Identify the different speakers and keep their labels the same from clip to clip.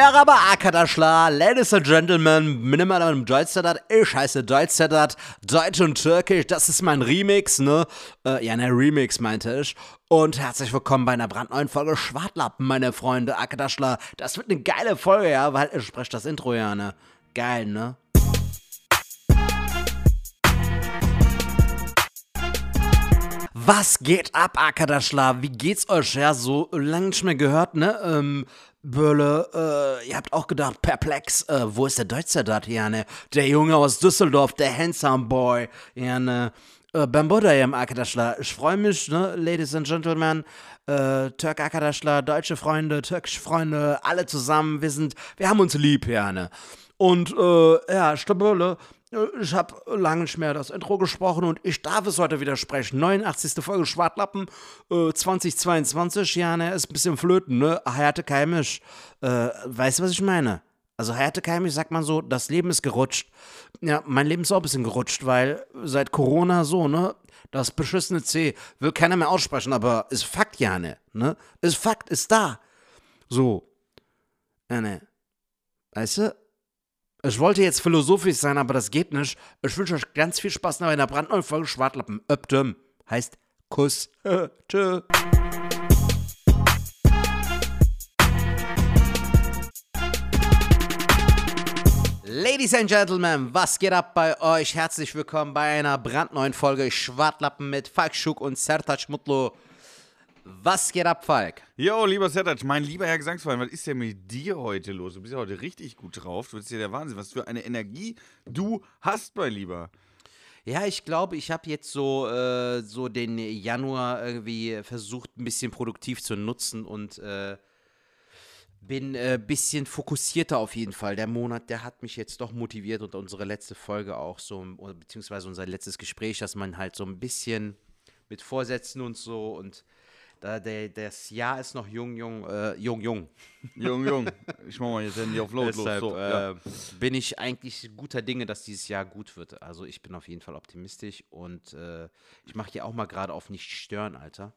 Speaker 1: Merhaba arkadaşlar, Ladies and Gentlemen, meine Damen Deutschstadt, ich heiße Deutschstadt, Deutsch und Türkisch, das ist mein Remix, ne? Äh, ja, ne, Remix meinte ich. Und herzlich willkommen bei einer brandneuen Folge Schwartlappen, meine Freunde, arkadaşlar. Das wird eine geile Folge, ja, weil ich spreche das Intro ja, ne? Geil, ne? Was geht ab, Arkadaschla? Wie geht's euch? Ja, so lange nicht mehr gehört, ne? Ähm, Bölle, äh, ihr habt auch gedacht, perplex, äh, wo ist der Deutsche da, ja, ne? Der Junge aus Düsseldorf, der Handsome Boy, ja, ne? Äh, Bambuda im Arkadaschla. Ich freue mich, ne, Ladies and Gentlemen, äh, Türk Arkadaschla, deutsche Freunde, türkische Freunde, alle zusammen, wir sind, wir haben uns lieb, ja, ne? Und, äh, ja, Staböle, ich habe lange nicht mehr das Intro gesprochen und ich darf es heute wieder sprechen. 89. Folge Schwartlappen äh, 2022. Ja, ne, ist ein bisschen flöten, ne? Hayate Keimisch. Äh, weißt du, was ich meine? Also Hayate Keimisch sagt man so, das Leben ist gerutscht. Ja, mein Leben ist auch ein bisschen gerutscht, weil seit Corona so, ne? Das beschissene C will keiner mehr aussprechen, aber ist Fakt, ja, ne? Ist Fakt, ist da. So. Ja, ne. Weißt du? Ich wollte jetzt philosophisch sein, aber das geht nicht. Ich wünsche euch ganz viel Spaß nach einer brandneuen Folge Schwartlappen. Öptem heißt Kuss. Tschö. Ladies and Gentlemen, was geht ab bei euch? Herzlich willkommen bei einer brandneuen Folge Schwartlappen mit Falk Schuck und Sertac Mutlu. Was geht ab, Falk?
Speaker 2: Jo, lieber Sertac, mein lieber Herr Gesangsverein, was ist denn mit dir heute los? Du bist ja heute richtig gut drauf. Du bist ja der Wahnsinn. Was für eine Energie du hast, mein Lieber.
Speaker 1: Ja, ich glaube, ich habe jetzt so, äh, so den Januar irgendwie versucht, ein bisschen produktiv zu nutzen und äh, bin ein äh, bisschen fokussierter auf jeden Fall. Der Monat, der hat mich jetzt doch motiviert und unsere letzte Folge auch so, beziehungsweise unser letztes Gespräch, dass man halt so ein bisschen mit Vorsätzen und so und da, der, das Jahr ist noch jung, jung, äh, jung, jung.
Speaker 2: Jung, jung. Ich mach mal jetzt Handy auf Load,
Speaker 1: Deshalb.
Speaker 2: So,
Speaker 1: äh,
Speaker 2: ja.
Speaker 1: bin ich eigentlich guter Dinge, dass dieses Jahr gut wird. Also ich bin auf jeden Fall optimistisch und äh, ich mache hier auch mal gerade auf nicht stören, Alter.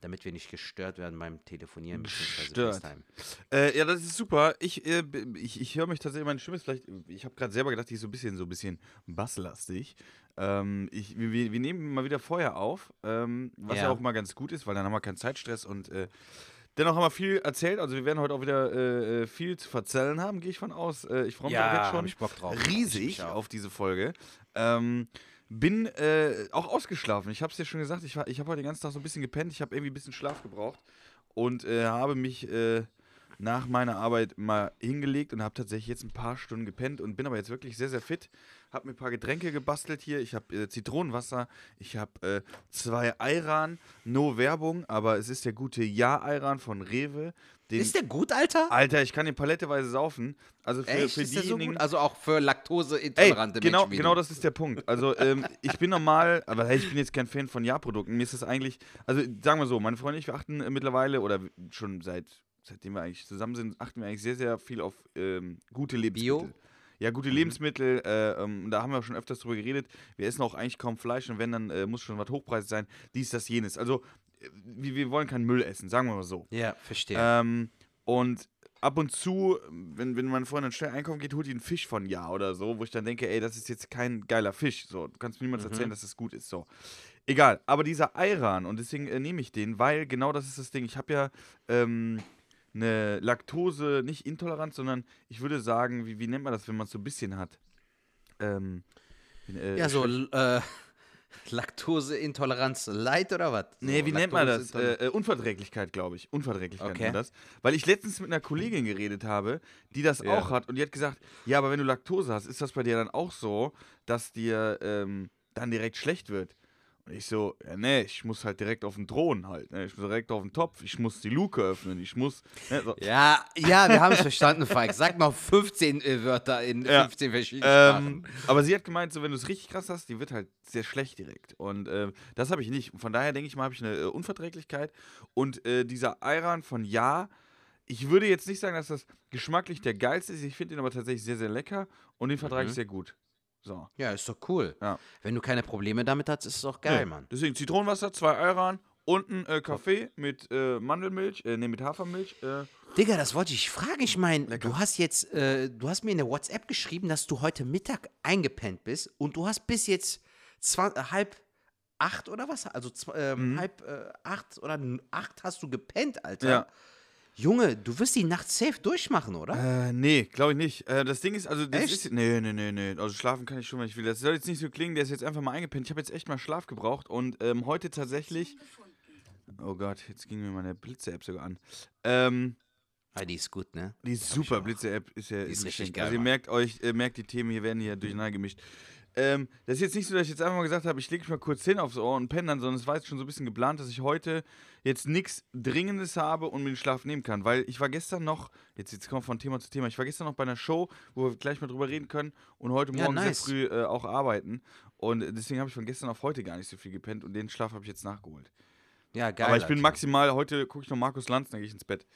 Speaker 1: Damit wir nicht gestört werden beim Telefonieren bzw. FaceTime.
Speaker 2: Äh, ja, das ist super. Ich, äh, ich, ich höre mich tatsächlich, meine Stimme ist vielleicht, ich habe gerade selber gedacht, die ist so ein bisschen, so ein bisschen basslastig. Ähm, ich, wir, wir nehmen mal wieder vorher auf, ähm, was ja.
Speaker 1: Ja.
Speaker 2: auch mal ganz gut ist, weil dann haben wir keinen Zeitstress und äh, dennoch haben wir viel erzählt. Also wir werden heute auch wieder äh, äh, viel zu verzählen haben, gehe ich von aus. Äh, ich freue mich
Speaker 1: Ja,
Speaker 2: jetzt schon
Speaker 1: ich Bock drauf.
Speaker 2: Riesig auf diese Folge. Ähm, bin äh, auch ausgeschlafen. Ich habe es dir schon gesagt, ich, war- ich habe heute den ganzen Tag so ein bisschen gepennt. Ich habe irgendwie ein bisschen Schlaf gebraucht und äh, habe mich nach meiner Arbeit mal hingelegt und habe tatsächlich jetzt ein paar Stunden gepennt und bin aber jetzt wirklich sehr, sehr fit. Habe mir ein paar Getränke gebastelt hier. Ich habe äh, Zitronenwasser, ich habe äh, zwei Ayran, no Werbung, aber es ist der gute Ja-Ayran von Rewe. Den,
Speaker 1: Ist der gut, Alter?
Speaker 2: Alter, ich kann den paletteweise saufen. Also für,
Speaker 1: Echt?
Speaker 2: für
Speaker 1: ist so
Speaker 2: diejenigen,
Speaker 1: gut? Also auch für
Speaker 2: Ey,
Speaker 1: laktoseintolerante
Speaker 2: genau,
Speaker 1: Menschen
Speaker 2: genau das ist der Punkt. Also ähm, ich bin normal, aber hey, ich bin jetzt kein Fan von Ja-Produkten. Mir ist das eigentlich, also sagen wir so, meine Freunde und ich, wir achten äh, mittlerweile oder schon seit, seitdem wir eigentlich zusammen sind, achten wir eigentlich sehr, sehr viel auf ähm, gute Lebensmittel.
Speaker 1: Bio?
Speaker 2: Ja, gute Lebensmittel, äh, ähm, da haben wir schon öfters drüber geredet. Wir essen auch eigentlich kaum Fleisch und wenn, dann äh, muss schon was hochpreisig sein. Dies, das, jenes. Also, äh, wir, wir wollen keinen Müll essen, sagen wir mal so.
Speaker 1: Ja, verstehe.
Speaker 2: Ähm, und ab und zu, wenn, wenn meine Freundin schnell einkaufen geht, holt die einen Fisch von Ja oder so, wo ich dann denke, ey, das ist jetzt kein geiler Fisch. So, du kannst mir niemals erzählen, dass das gut ist. So. Egal, aber dieser Ayran, und deswegen äh, nehme ich den, weil genau das ist das Ding. Ich habe ja ähm, eine Laktose, nicht Intoleranz, sondern ich würde sagen, wie, wie nennt man das, wenn man es so ein bisschen hat? Ähm, äh,
Speaker 1: ja, so äh, Laktoseintoleranz light oder was?
Speaker 2: Nee,
Speaker 1: so,
Speaker 2: wie nennt man das? Äh, äh, Unverträglichkeit, glaube ich. Unverträglichkeit
Speaker 1: Okay.
Speaker 2: nennt man das. Weil ich letztens mit einer Kollegin geredet habe, die das
Speaker 1: Ja.
Speaker 2: auch hat und die hat gesagt, ja, aber wenn du Laktose hast, ist das bei dir dann auch so, dass dir ähm, dann direkt schlecht wird? Ich so, ja, nee, ich muss halt direkt auf den Thron halt. Ne? Ich muss direkt auf den Topf, ich muss die Luke öffnen, ich muss. Ne? So.
Speaker 1: Ja, ja, wir haben es verstanden, Falk. Sag mal 15 äh, Wörter in
Speaker 2: Ja.
Speaker 1: 15 verschiedenen
Speaker 2: Ähm,
Speaker 1: Sprachen.
Speaker 2: aber sie hat gemeint, so wenn du es richtig krass hast, die wird halt sehr schlecht direkt. Und ähm, das habe ich nicht. Von daher denke ich mal, habe ich eine äh, Unverträglichkeit. Und äh, dieser Ayran von Ja, ich würde jetzt nicht sagen, dass das geschmacklich der geilste ist. Ich finde ihn aber tatsächlich sehr, sehr lecker und den vertrage ich sehr gut. So.
Speaker 1: Ja, ist doch cool.
Speaker 2: Ja.
Speaker 1: Wenn du keine Probleme damit hast, ist es auch geil,
Speaker 2: Nee.
Speaker 1: Mann.
Speaker 2: Deswegen Zitronenwasser, zwei Ayran und ein äh, Kaffee mit äh, Mandelmilch, äh, nee, mit Hafermilch. Äh,
Speaker 1: Digga, das wollte ich fragen. Ich meine, du hast jetzt, äh, du hast mir in der WhatsApp geschrieben, dass du heute Mittag eingepennt bist und du hast bis jetzt äh, halb acht oder was? Also ähm, halb äh, acht oder acht hast du gepennt, Alter.
Speaker 2: Ja.
Speaker 1: Junge, du wirst die Nacht safe durchmachen, oder?
Speaker 2: Äh, nee, glaube ich nicht. Äh, das Ding ist, also das
Speaker 1: Echt?
Speaker 2: ist. Nee, nee, nee, nee. Also schlafen kann ich schon, wenn ich will. Das soll jetzt nicht so klingen, der ist jetzt einfach mal eingepennt. Ich habe jetzt echt mal Schlaf gebraucht und ähm, heute tatsächlich. Oh Gott, jetzt ging mir meine Blitze-App sogar an. Ähm,
Speaker 1: Ah, die ist gut, ne?
Speaker 2: die ist super, Blitze-App ist ja
Speaker 1: Die ist richtig
Speaker 2: Geschenk.
Speaker 1: geil,
Speaker 2: Also ihr merkt euch, äh, merkt die Themen, hier werden hier durcheinander gemischt. Ähm, das ist jetzt nicht so, dass ich jetzt einfach mal gesagt habe, ich lege mich mal kurz hin aufs Ohr und penne dann, sondern es war jetzt schon so ein bisschen geplant, dass ich heute jetzt nichts Dringendes habe und mir den Schlaf nehmen kann. Weil ich war gestern noch, jetzt, jetzt kommen wir von Thema zu Thema, ich war gestern noch bei einer Show, wo wir gleich mal drüber reden können und heute
Speaker 1: Ja,
Speaker 2: Morgen
Speaker 1: nice.
Speaker 2: sehr früh äh, auch arbeiten. Und deswegen habe ich von gestern auf heute gar nicht so viel gepennt und den Schlaf habe ich jetzt nachgeholt.
Speaker 1: Ja, geil.
Speaker 2: Aber ich bin maximal, heute gucke ich noch Markus Lanz, dann gehe ich ins Bett.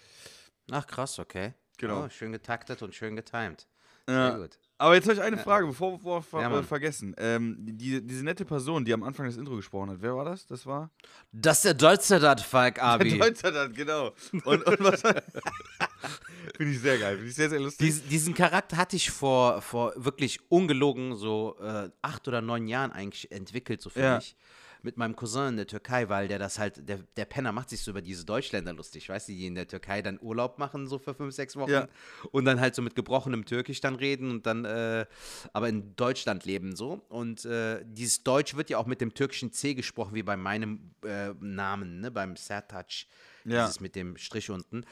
Speaker 1: Ach, krass, okay.
Speaker 2: Genau.
Speaker 1: Oh, schön getaktet und schön getimed.
Speaker 2: Ja.
Speaker 1: Sehr gut.
Speaker 2: Aber jetzt habe ich eine Frage, bevor wir ver
Speaker 1: Ja,
Speaker 2: vergessen. Ähm, die, diese nette Person, die am Anfang das Intro gesprochen hat, wer war das? Das war?
Speaker 1: Das ist der Deutsche, das Falk Abi.
Speaker 2: Deutscher dann, genau. Und, und was Finde ich sehr geil, finde ich sehr, sehr lustig.
Speaker 1: Dies, diesen Charakter hatte ich vor, vor wirklich ungelogen so äh, acht oder neun Jahren eigentlich entwickelt, so für
Speaker 2: Ja.
Speaker 1: mich. Mit meinem Cousin in der Türkei, weil der das halt, der, der Penner macht sich so über diese Deutschländer lustig, weißt du, die in der Türkei dann Urlaub machen, so für fünf, sechs Wochen
Speaker 2: Ja.
Speaker 1: und dann halt so mit gebrochenem Türkisch dann reden und dann äh, aber in Deutschland leben so. Und äh, dieses Deutsch wird ja auch mit dem türkischen C gesprochen, wie bei meinem äh, Namen, ne, beim Sertac.
Speaker 2: Ja.
Speaker 1: Dieses mit dem Strich unten.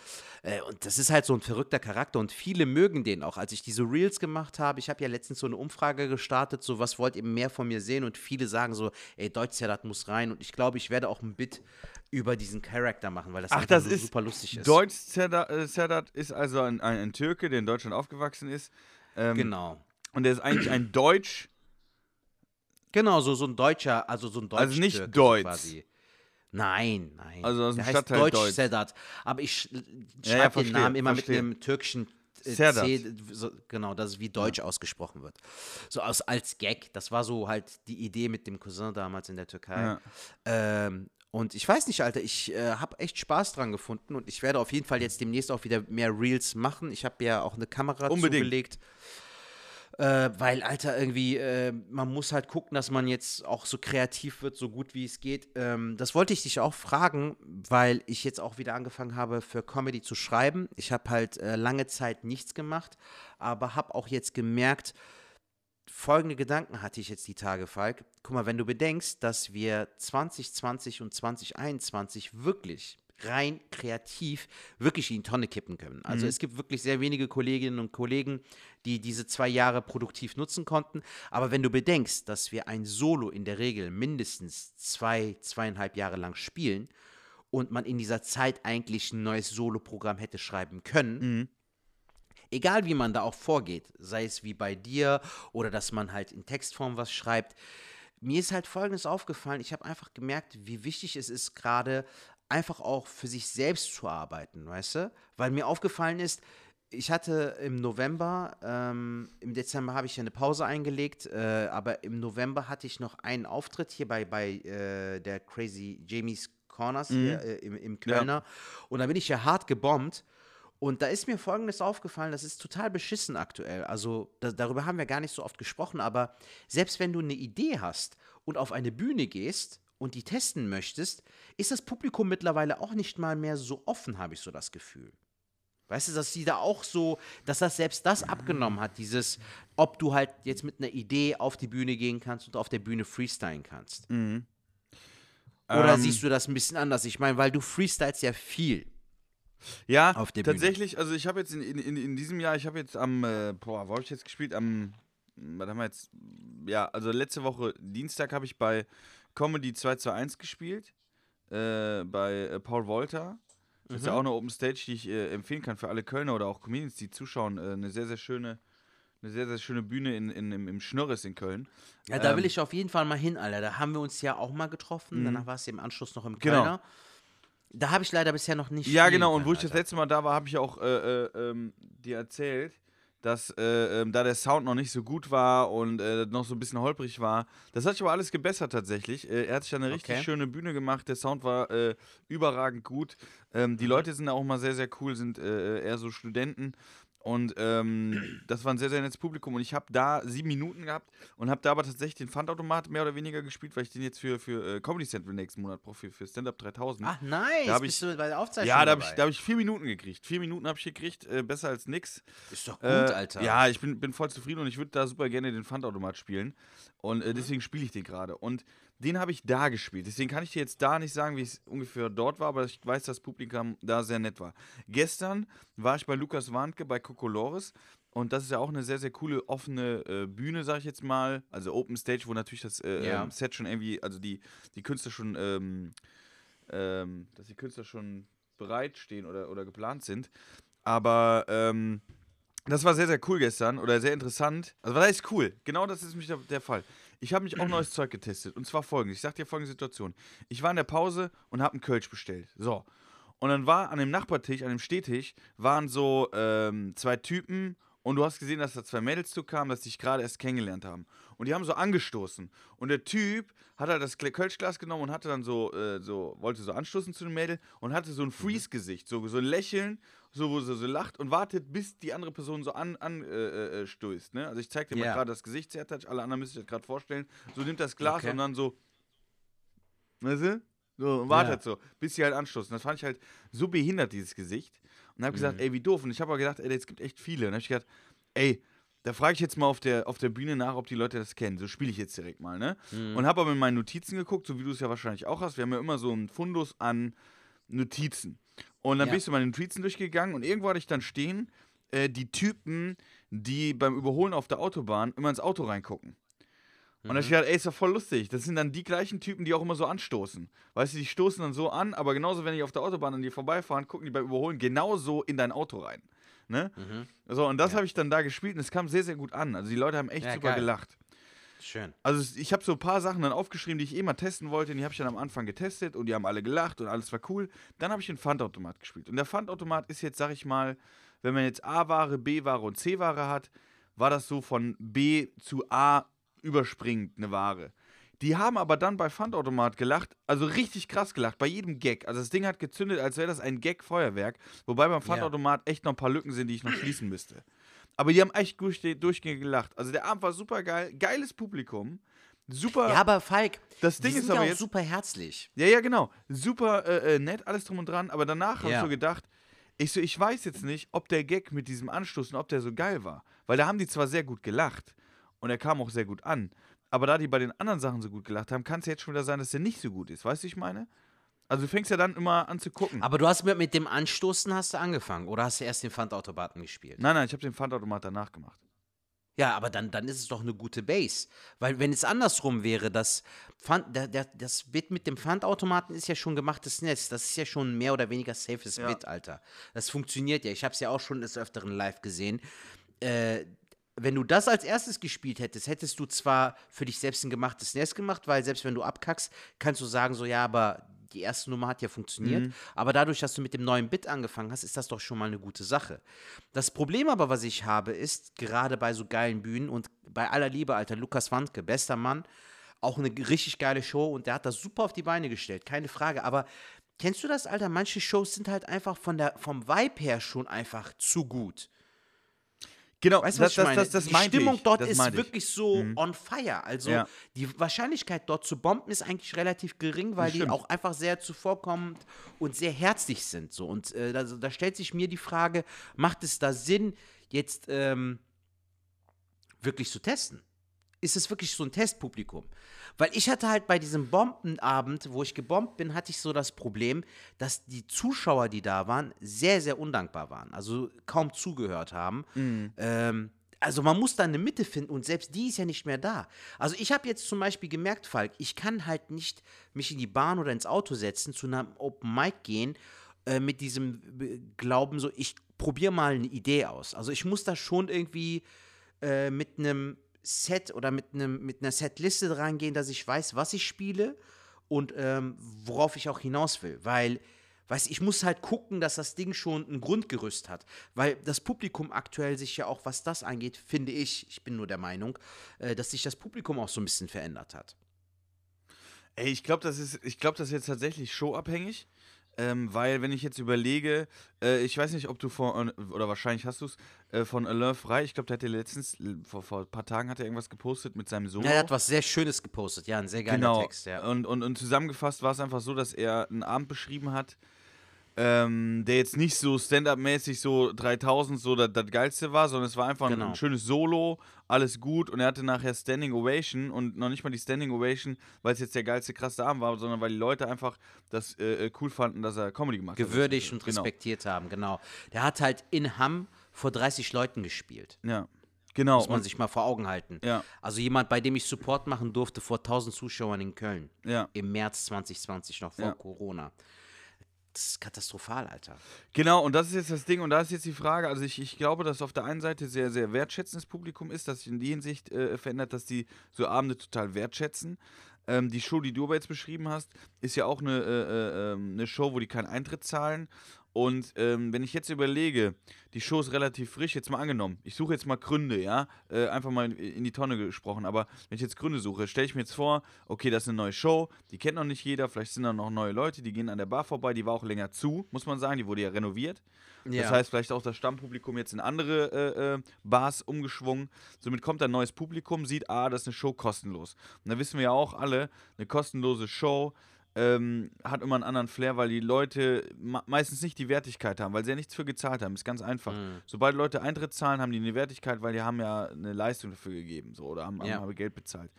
Speaker 1: Äh, und das ist halt so ein verrückter Charakter und viele mögen den auch. Als ich diese Reels gemacht habe, ich habe ja letztens so eine Umfrage gestartet, so was wollt ihr mehr von mir sehen und viele sagen so, ey, Deutsch-Sedat muss rein und ich glaube, ich werde auch ein Bit über diesen Charakter machen, weil das
Speaker 2: Ach, das
Speaker 1: so
Speaker 2: ist
Speaker 1: super lustig ist.
Speaker 2: Deutsch Sedat, äh, ist also ein, ein, ein Türke, der in Deutschland aufgewachsen ist. Ähm,
Speaker 1: Genau.
Speaker 2: Und der ist eigentlich ein Deutsch.
Speaker 1: Genau, so, so ein Deutscher, also so ein Deutsch
Speaker 2: Also nicht Deutsch.
Speaker 1: quasi. Nein, nein.
Speaker 2: Also aus dem
Speaker 1: der heißt
Speaker 2: Stadtteil
Speaker 1: Deutsch,
Speaker 2: Deutsch.
Speaker 1: Sedat. Aber ich sch-
Speaker 2: Ja,
Speaker 1: schreibe
Speaker 2: ja,
Speaker 1: den Namen immer
Speaker 2: verstehe.
Speaker 1: mit einem türkischen äh,
Speaker 2: Serdar.
Speaker 1: C, so, genau, das ist wie Deutsch ausgesprochen wird. So aus, als Gag. Das war so halt die Idee mit dem Cousin damals in der Türkei.
Speaker 2: Ja.
Speaker 1: Ähm, und ich weiß nicht, Alter, ich äh, habe echt Spaß dran gefunden und ich werde auf jeden Fall jetzt demnächst auch wieder mehr Reels machen. Ich habe ja auch eine Kamera
Speaker 2: Unbedingt.
Speaker 1: zugelegt. Äh, weil, Alter, irgendwie, äh, man muss halt gucken, dass man jetzt auch so kreativ wird, so gut wie es geht. Ähm, das wollte ich dich auch fragen, weil ich jetzt auch wieder angefangen habe, für Comedy zu schreiben. Ich habe halt äh, lange Zeit nichts gemacht, aber habe auch jetzt gemerkt, folgende Gedanken hatte ich jetzt die Tage, Falk. Guck mal, wenn du bedenkst, dass wir 2020 und 2021 wirklich rein kreativ wirklich in die Tonne kippen können. Also es gibt wirklich sehr wenige Kolleginnen und Kollegen, die diese zwei Jahre produktiv nutzen konnten. Aber wenn du bedenkst, dass wir ein Solo in der Regel mindestens zwei, zweieinhalb Jahre lang spielen und man in dieser Zeit eigentlich ein neues Solo-Programm hätte schreiben können, egal wie man da auch vorgeht, sei es wie bei dir oder dass man halt in Textform was schreibt, mir ist halt Folgendes aufgefallen. Ich habe einfach gemerkt, wie wichtig es ist, gerade einfach auch für sich selbst zu arbeiten, weißt du? Weil mir aufgefallen ist, ich hatte im November, ähm, im Dezember habe ich ja eine Pause eingelegt, äh, aber im November hatte ich noch einen Auftritt hier bei, bei äh, der Crazy Jamie's Corners hier, äh, im, im Kölner. Und da bin ich ja hart gebombt. Und da ist mir Folgendes aufgefallen, das ist total beschissen aktuell. Also da, darüber haben wir gar nicht so oft gesprochen, aber selbst wenn du eine Idee hast und auf eine Bühne gehst und die testen möchtest, ist das Publikum mittlerweile auch nicht mal mehr so offen, habe ich so das Gefühl. Weißt du, dass sie da auch so, dass das selbst das abgenommen hat, dieses, ob du halt jetzt mit einer Idee auf die Bühne gehen kannst und auf der Bühne freestylen kannst. Oder
Speaker 2: Ähm,
Speaker 1: siehst du das ein bisschen anders? Ich meine, weil du freestylst ja viel.
Speaker 2: Ja,
Speaker 1: auf der Bühne.
Speaker 2: tatsächlich, also ich habe jetzt in, in, in, in diesem Jahr, ich habe jetzt am, äh, boah, wo habe ich jetzt gespielt? Am, was haben wir jetzt? Ja, also letzte Woche Dienstag habe ich bei Comedy 221 gespielt, äh, bei äh, Paul Wolter. Das ist ja auch eine Open Stage, die ich äh, empfehlen kann für alle Kölner oder auch Comedians, die zuschauen. Äh, eine sehr, sehr schöne, eine sehr, sehr schöne Bühne in, in, im, im Schnörres in Köln.
Speaker 1: Ja, da will
Speaker 2: Ähm,
Speaker 1: ich auf jeden Fall mal hin, Alter. Da haben wir uns ja auch mal getroffen. Danach war es im Anschluss noch im
Speaker 2: Genau.
Speaker 1: Kölner. Da habe ich leider bisher noch nicht.
Speaker 2: Ja, genau. Und wo ich das letzte Mal da war, habe ich auch äh, äh, ähm, dir erzählt, dass äh, ähm, da der Sound noch nicht so gut war und äh, noch so ein bisschen holprig war. Das hat sich aber alles gebessert tatsächlich. Äh, er hat sich da eine richtig
Speaker 1: Okay.
Speaker 2: schöne Bühne gemacht. Der Sound war äh, überragend gut. Ähm, die Leute sind auch mal sehr, sehr cool, sind äh, eher so Studenten. Und ähm, das war ein sehr, sehr nettes Publikum. Und ich habe da sieben Minuten gehabt und habe da aber tatsächlich den Pfandautomat mehr oder weniger gespielt, weil ich den jetzt für, für äh, Comedy Central nächsten Monat brauche, für, für Stand-Up 3000.
Speaker 1: Ach, nice.
Speaker 2: Da
Speaker 1: Bist
Speaker 2: ich-
Speaker 1: du bei der Aufzeichnung
Speaker 2: ja, da habe ich, da hab ich vier Minuten gekriegt. Vier Minuten habe ich gekriegt, äh, besser als nix.
Speaker 1: Ist doch gut,
Speaker 2: Äh,
Speaker 1: Alter.
Speaker 2: Ja, ich bin, bin voll zufrieden und ich würde da super gerne den Pfandautomat spielen. Und äh, deswegen spiele ich den gerade. Und den habe ich da gespielt. Deswegen kann ich dir jetzt da nicht sagen, wie es ungefähr dort war, aber ich weiß, dass das Publikum da sehr nett war. Gestern war ich bei Lukas Warnke bei Kokolores. Und das ist ja auch eine sehr, sehr coole offene äh, Bühne, sag ich jetzt mal. Also Open Stage, wo natürlich das äh,
Speaker 1: Ja.
Speaker 2: ähm, Set schon irgendwie, also die, die Künstler schon, ähm, ähm, dass die Künstler schon bereitstehen oder, oder geplant sind. Aber ähm, das war sehr, sehr cool gestern oder sehr interessant. Also, was heißt cool? Genau das ist nämlich der, der Fall. Ich habe mich auch neues Zeug getestet. Und zwar folgendes: Ich sag dir folgende Situation. Ich war in der Pause und habe einen Kölsch bestellt. So. Und dann war an dem Nachbartisch, an dem Stehtisch, waren so ähm, zwei Typen und du hast gesehen, dass da zwei Mädels zu kamen, dass die sich gerade erst kennengelernt haben. Und die haben so angestoßen. Und der Typ hat halt das Kölschglas genommen und hatte dann so, äh, so, wollte so anstoßen zu dem Mädel und hatte so ein Freeze-Gesicht, so, so ein Lächeln, so, wo sie so lacht und wartet, bis die andere Person so an, an äh, äh, stößt. Ne? Also ich zeig dir mal gerade das Gesichtsertouch, alle anderen müssen sich das gerade vorstellen. So nimmt das Glas
Speaker 1: Okay.
Speaker 2: und dann so, weißt du? So, und wartet so, bis sie halt anstoßen. Das fand ich halt so behindert, dieses Gesicht. Und habe gesagt, ey, wie doof. Und ich habe aber gedacht, ey, es gibt echt viele. Und habe ich gedacht, ey, da frage ich jetzt mal auf der, auf der Bühne nach, ob die Leute das kennen. So spiele ich jetzt direkt mal, ne? Und habe aber in meinen Notizen geguckt, so wie du es ja wahrscheinlich auch hast. Wir haben ja immer so einen Fundus an Notizen. Und dann
Speaker 1: Ja.
Speaker 2: bin ich so meine Notizen durchgegangen und irgendwo hatte ich dann stehen, äh, die Typen, die beim Überholen auf der Autobahn immer ins Auto reingucken. Und dann hab ich gedacht, ey, ist doch voll lustig. Das sind dann die gleichen Typen, die auch immer so anstoßen. Weißt du, die stoßen dann so an, aber genauso, wenn die auf der Autobahn an dir vorbeifahren, gucken die beim Überholen genauso in dein Auto rein. Ne? So, und das habe ich dann da gespielt und es kam sehr, sehr gut an. Also die Leute haben echt
Speaker 1: Ja,
Speaker 2: super
Speaker 1: geil.
Speaker 2: gelacht.
Speaker 1: Schön.
Speaker 2: Also ich habe so ein paar Sachen dann aufgeschrieben, die ich eh mal testen wollte. Und die habe ich dann am Anfang getestet und die haben alle gelacht und alles war cool. Dann habe ich den Pfandautomat gespielt. Und der Pfandautomat ist jetzt, sag ich mal, wenn man jetzt A-Ware, B-Ware und C-Ware hat, war das so von B zu A überspringend eine Ware. Die haben aber dann bei Pfandautomat gelacht, also richtig krass gelacht, bei jedem Gag. Also das Ding hat gezündet, als wäre das ein Gag-Feuerwerk. Wobei beim Pfandautomat echt noch ein paar Lücken sind, die ich noch schließen müsste. Aber die haben echt durchge- durchgehend gelacht. Also der Abend war super geil, geiles Publikum. Super.
Speaker 1: Ja, aber Falk,
Speaker 2: Das Ding ist
Speaker 1: ja
Speaker 2: aber
Speaker 1: auch
Speaker 2: jetzt-
Speaker 1: super herzlich.
Speaker 2: Ja, ja, genau. Super äh, äh, nett, alles drum und dran. Aber danach habe ich
Speaker 1: Ja.
Speaker 2: so gedacht, ich so, ich weiß jetzt nicht, ob der Gag mit diesem Anstoßen, ob der so geil war. Weil da haben die zwar sehr gut gelacht und er kam auch sehr gut an. Aber da die bei den anderen Sachen so gut gelacht haben, kann es jetzt schon wieder sein, dass der nicht so gut ist. Weißt du, wie ich meine? Also du fängst ja dann immer an zu gucken.
Speaker 1: Aber du hast mit, mit dem Anstoßen hast du angefangen oder hast du erst den Pfandautomaten gespielt?
Speaker 2: nein, nein, ich habe den Pfandautomat danach gemacht.
Speaker 1: Ja, aber dann, dann ist es doch eine gute Base. Weil wenn es andersrum wäre, das, Pfand, der, der, das Bit mit dem Pfandautomaten ist ja schon gemachtes Netz. Das ist ja schon mehr oder weniger safes
Speaker 2: Ja.
Speaker 1: Bit, Alter. Das funktioniert ja. Ich habe es ja auch schon des Öfteren live gesehen. Äh, wenn du das als erstes gespielt hättest, hättest du zwar für dich selbst ein gemachtes Nest gemacht, weil selbst wenn du abkackst, kannst du sagen, so ja, aber die erste Nummer hat ja funktioniert. Aber dadurch, dass du mit dem neuen Bit angefangen hast, ist das doch schon mal eine gute Sache. Das Problem aber, was ich habe, ist, gerade bei so geilen Bühnen und bei aller Liebe, Alter, Lukas Wandke, bester Mann, auch eine richtig geile Show und der hat das super auf die Beine gestellt, keine Frage. Aber kennst du das, Alter? Manche Shows sind halt einfach von der, vom Vibe her schon einfach zu gut.
Speaker 2: Genau,
Speaker 1: Weißt du, was ich meine? die
Speaker 2: meinte
Speaker 1: Stimmung
Speaker 2: ich.
Speaker 1: dort
Speaker 2: Das
Speaker 1: ist
Speaker 2: ich.
Speaker 1: wirklich so on fire. Also
Speaker 2: Ja.
Speaker 1: die Wahrscheinlichkeit dort zu bomben ist eigentlich relativ gering, weil
Speaker 2: Das
Speaker 1: die auch einfach sehr zuvorkommend und sehr herzlich sind. So. Und äh, da, da stellt sich mir die Frage, macht es da Sinn, jetzt ähm, wirklich zu testen? Ist es wirklich so ein Testpublikum? Weil ich hatte halt bei diesem Bombenabend, wo ich gebombt bin, hatte ich so das Problem, dass die Zuschauer, die da waren, sehr, sehr undankbar waren. Also kaum zugehört haben. Ähm, also man muss da eine Mitte finden und selbst die ist ja nicht mehr da. Also ich habe jetzt zum Beispiel gemerkt, Falk, ich kann halt nicht mich in die Bahn oder ins Auto setzen, zu einem Open Mic gehen äh, mit diesem äh, Glauben, so ich probiere mal eine Idee aus. Also ich muss da schon irgendwie äh, mit einem Set oder mit, einem, mit einer Setliste reingehen, dass ich weiß, was ich spiele und ähm, worauf ich auch hinaus will. Weil Weißt ich muss halt gucken, dass das Ding schon ein Grundgerüst hat. Weil das Publikum aktuell sich ja auch, was das angeht, finde ich, ich bin nur der Meinung, äh, dass sich das Publikum auch so ein bisschen verändert hat.
Speaker 2: Ey, ich glaube, das ist, ich glaube, das ist jetzt tatsächlich showabhängig. Ähm, weil, wenn ich jetzt überlege, äh, ich weiß nicht, ob du von, oder wahrscheinlich hast du es, äh, von Alain Frei, ich glaube, der hat ja letztens, vor, vor ein paar Tagen hat er irgendwas gepostet mit seinem Sohn.
Speaker 1: Ja, er hat was sehr Schönes gepostet, ja, ein sehr geiler
Speaker 2: genau.
Speaker 1: Text, ja.
Speaker 2: Und, und, und zusammengefasst war es einfach so, dass er einen Abend beschrieben hat, ähm, der jetzt nicht so Stand-Up-mäßig so 3000 so das, das Geilste war, sondern es war einfach genau. ein, schönes Solo, alles gut und er hatte nachher Standing Ovation und noch nicht mal die Standing Ovation, weil es jetzt der geilste, krasse Abend war, sondern weil die Leute einfach das äh, äh cool fanden, dass er Comedy gemacht
Speaker 1: Gewürdigt hat. Gewürdigt und genau. respektiert haben, genau. Der hat halt in Hamm vor 30 Leuten gespielt.
Speaker 2: Ja. Genau.
Speaker 1: Muss man sich mal vor Augen halten.
Speaker 2: Ja.
Speaker 1: Also jemand, bei dem ich Support machen durfte vor 1000 Zuschauern in Köln.
Speaker 2: Ja.
Speaker 1: Im März 2020, noch vor ja. Corona. Das ist katastrophal, Alter.
Speaker 2: Genau, und das ist jetzt das Ding, und da ist jetzt die Frage, also ich, ich glaube, dass auf der einen Seite sehr, sehr wertschätzendes Publikum ist, dass sich in die Hinsicht äh, verändert, dass die so Abende total wertschätzen. Ähm, die Show, die du aber jetzt beschrieben hast, ist ja auch eine, äh, äh, ähm, eine Show, wo die keinen Eintritt zahlen. Und ähm, wenn ich jetzt überlege, die Show ist relativ frisch, jetzt mal angenommen, ich suche jetzt mal Gründe, ja, äh, einfach mal in die Tonne gesprochen, aber wenn ich jetzt Gründe suche, stelle ich mir jetzt vor, okay, das ist eine neue Show, die kennt noch nicht jeder, vielleicht sind da noch neue Leute, die gehen an der Bar vorbei, die war auch länger zu, muss man sagen, die wurde ja renoviert. Ja. Das heißt, vielleicht auch das Stammpublikum jetzt in andere äh, äh, Bars umgeschwungen. Somit kommt ein neues Publikum, sieht, ah, das ist eine Show kostenlos. Und da wissen wir ja auch alle, eine kostenlose Show ähm, hat immer einen anderen Flair, weil die Leute meistens nicht die Wertigkeit haben, weil sie ja nichts für gezahlt haben. Ist ganz einfach. Mhm. Sobald Leute Eintritt zahlen, haben die eine Wertigkeit, weil die haben ja eine Leistung dafür gegeben so, oder haben, ja. haben Geld bezahlt.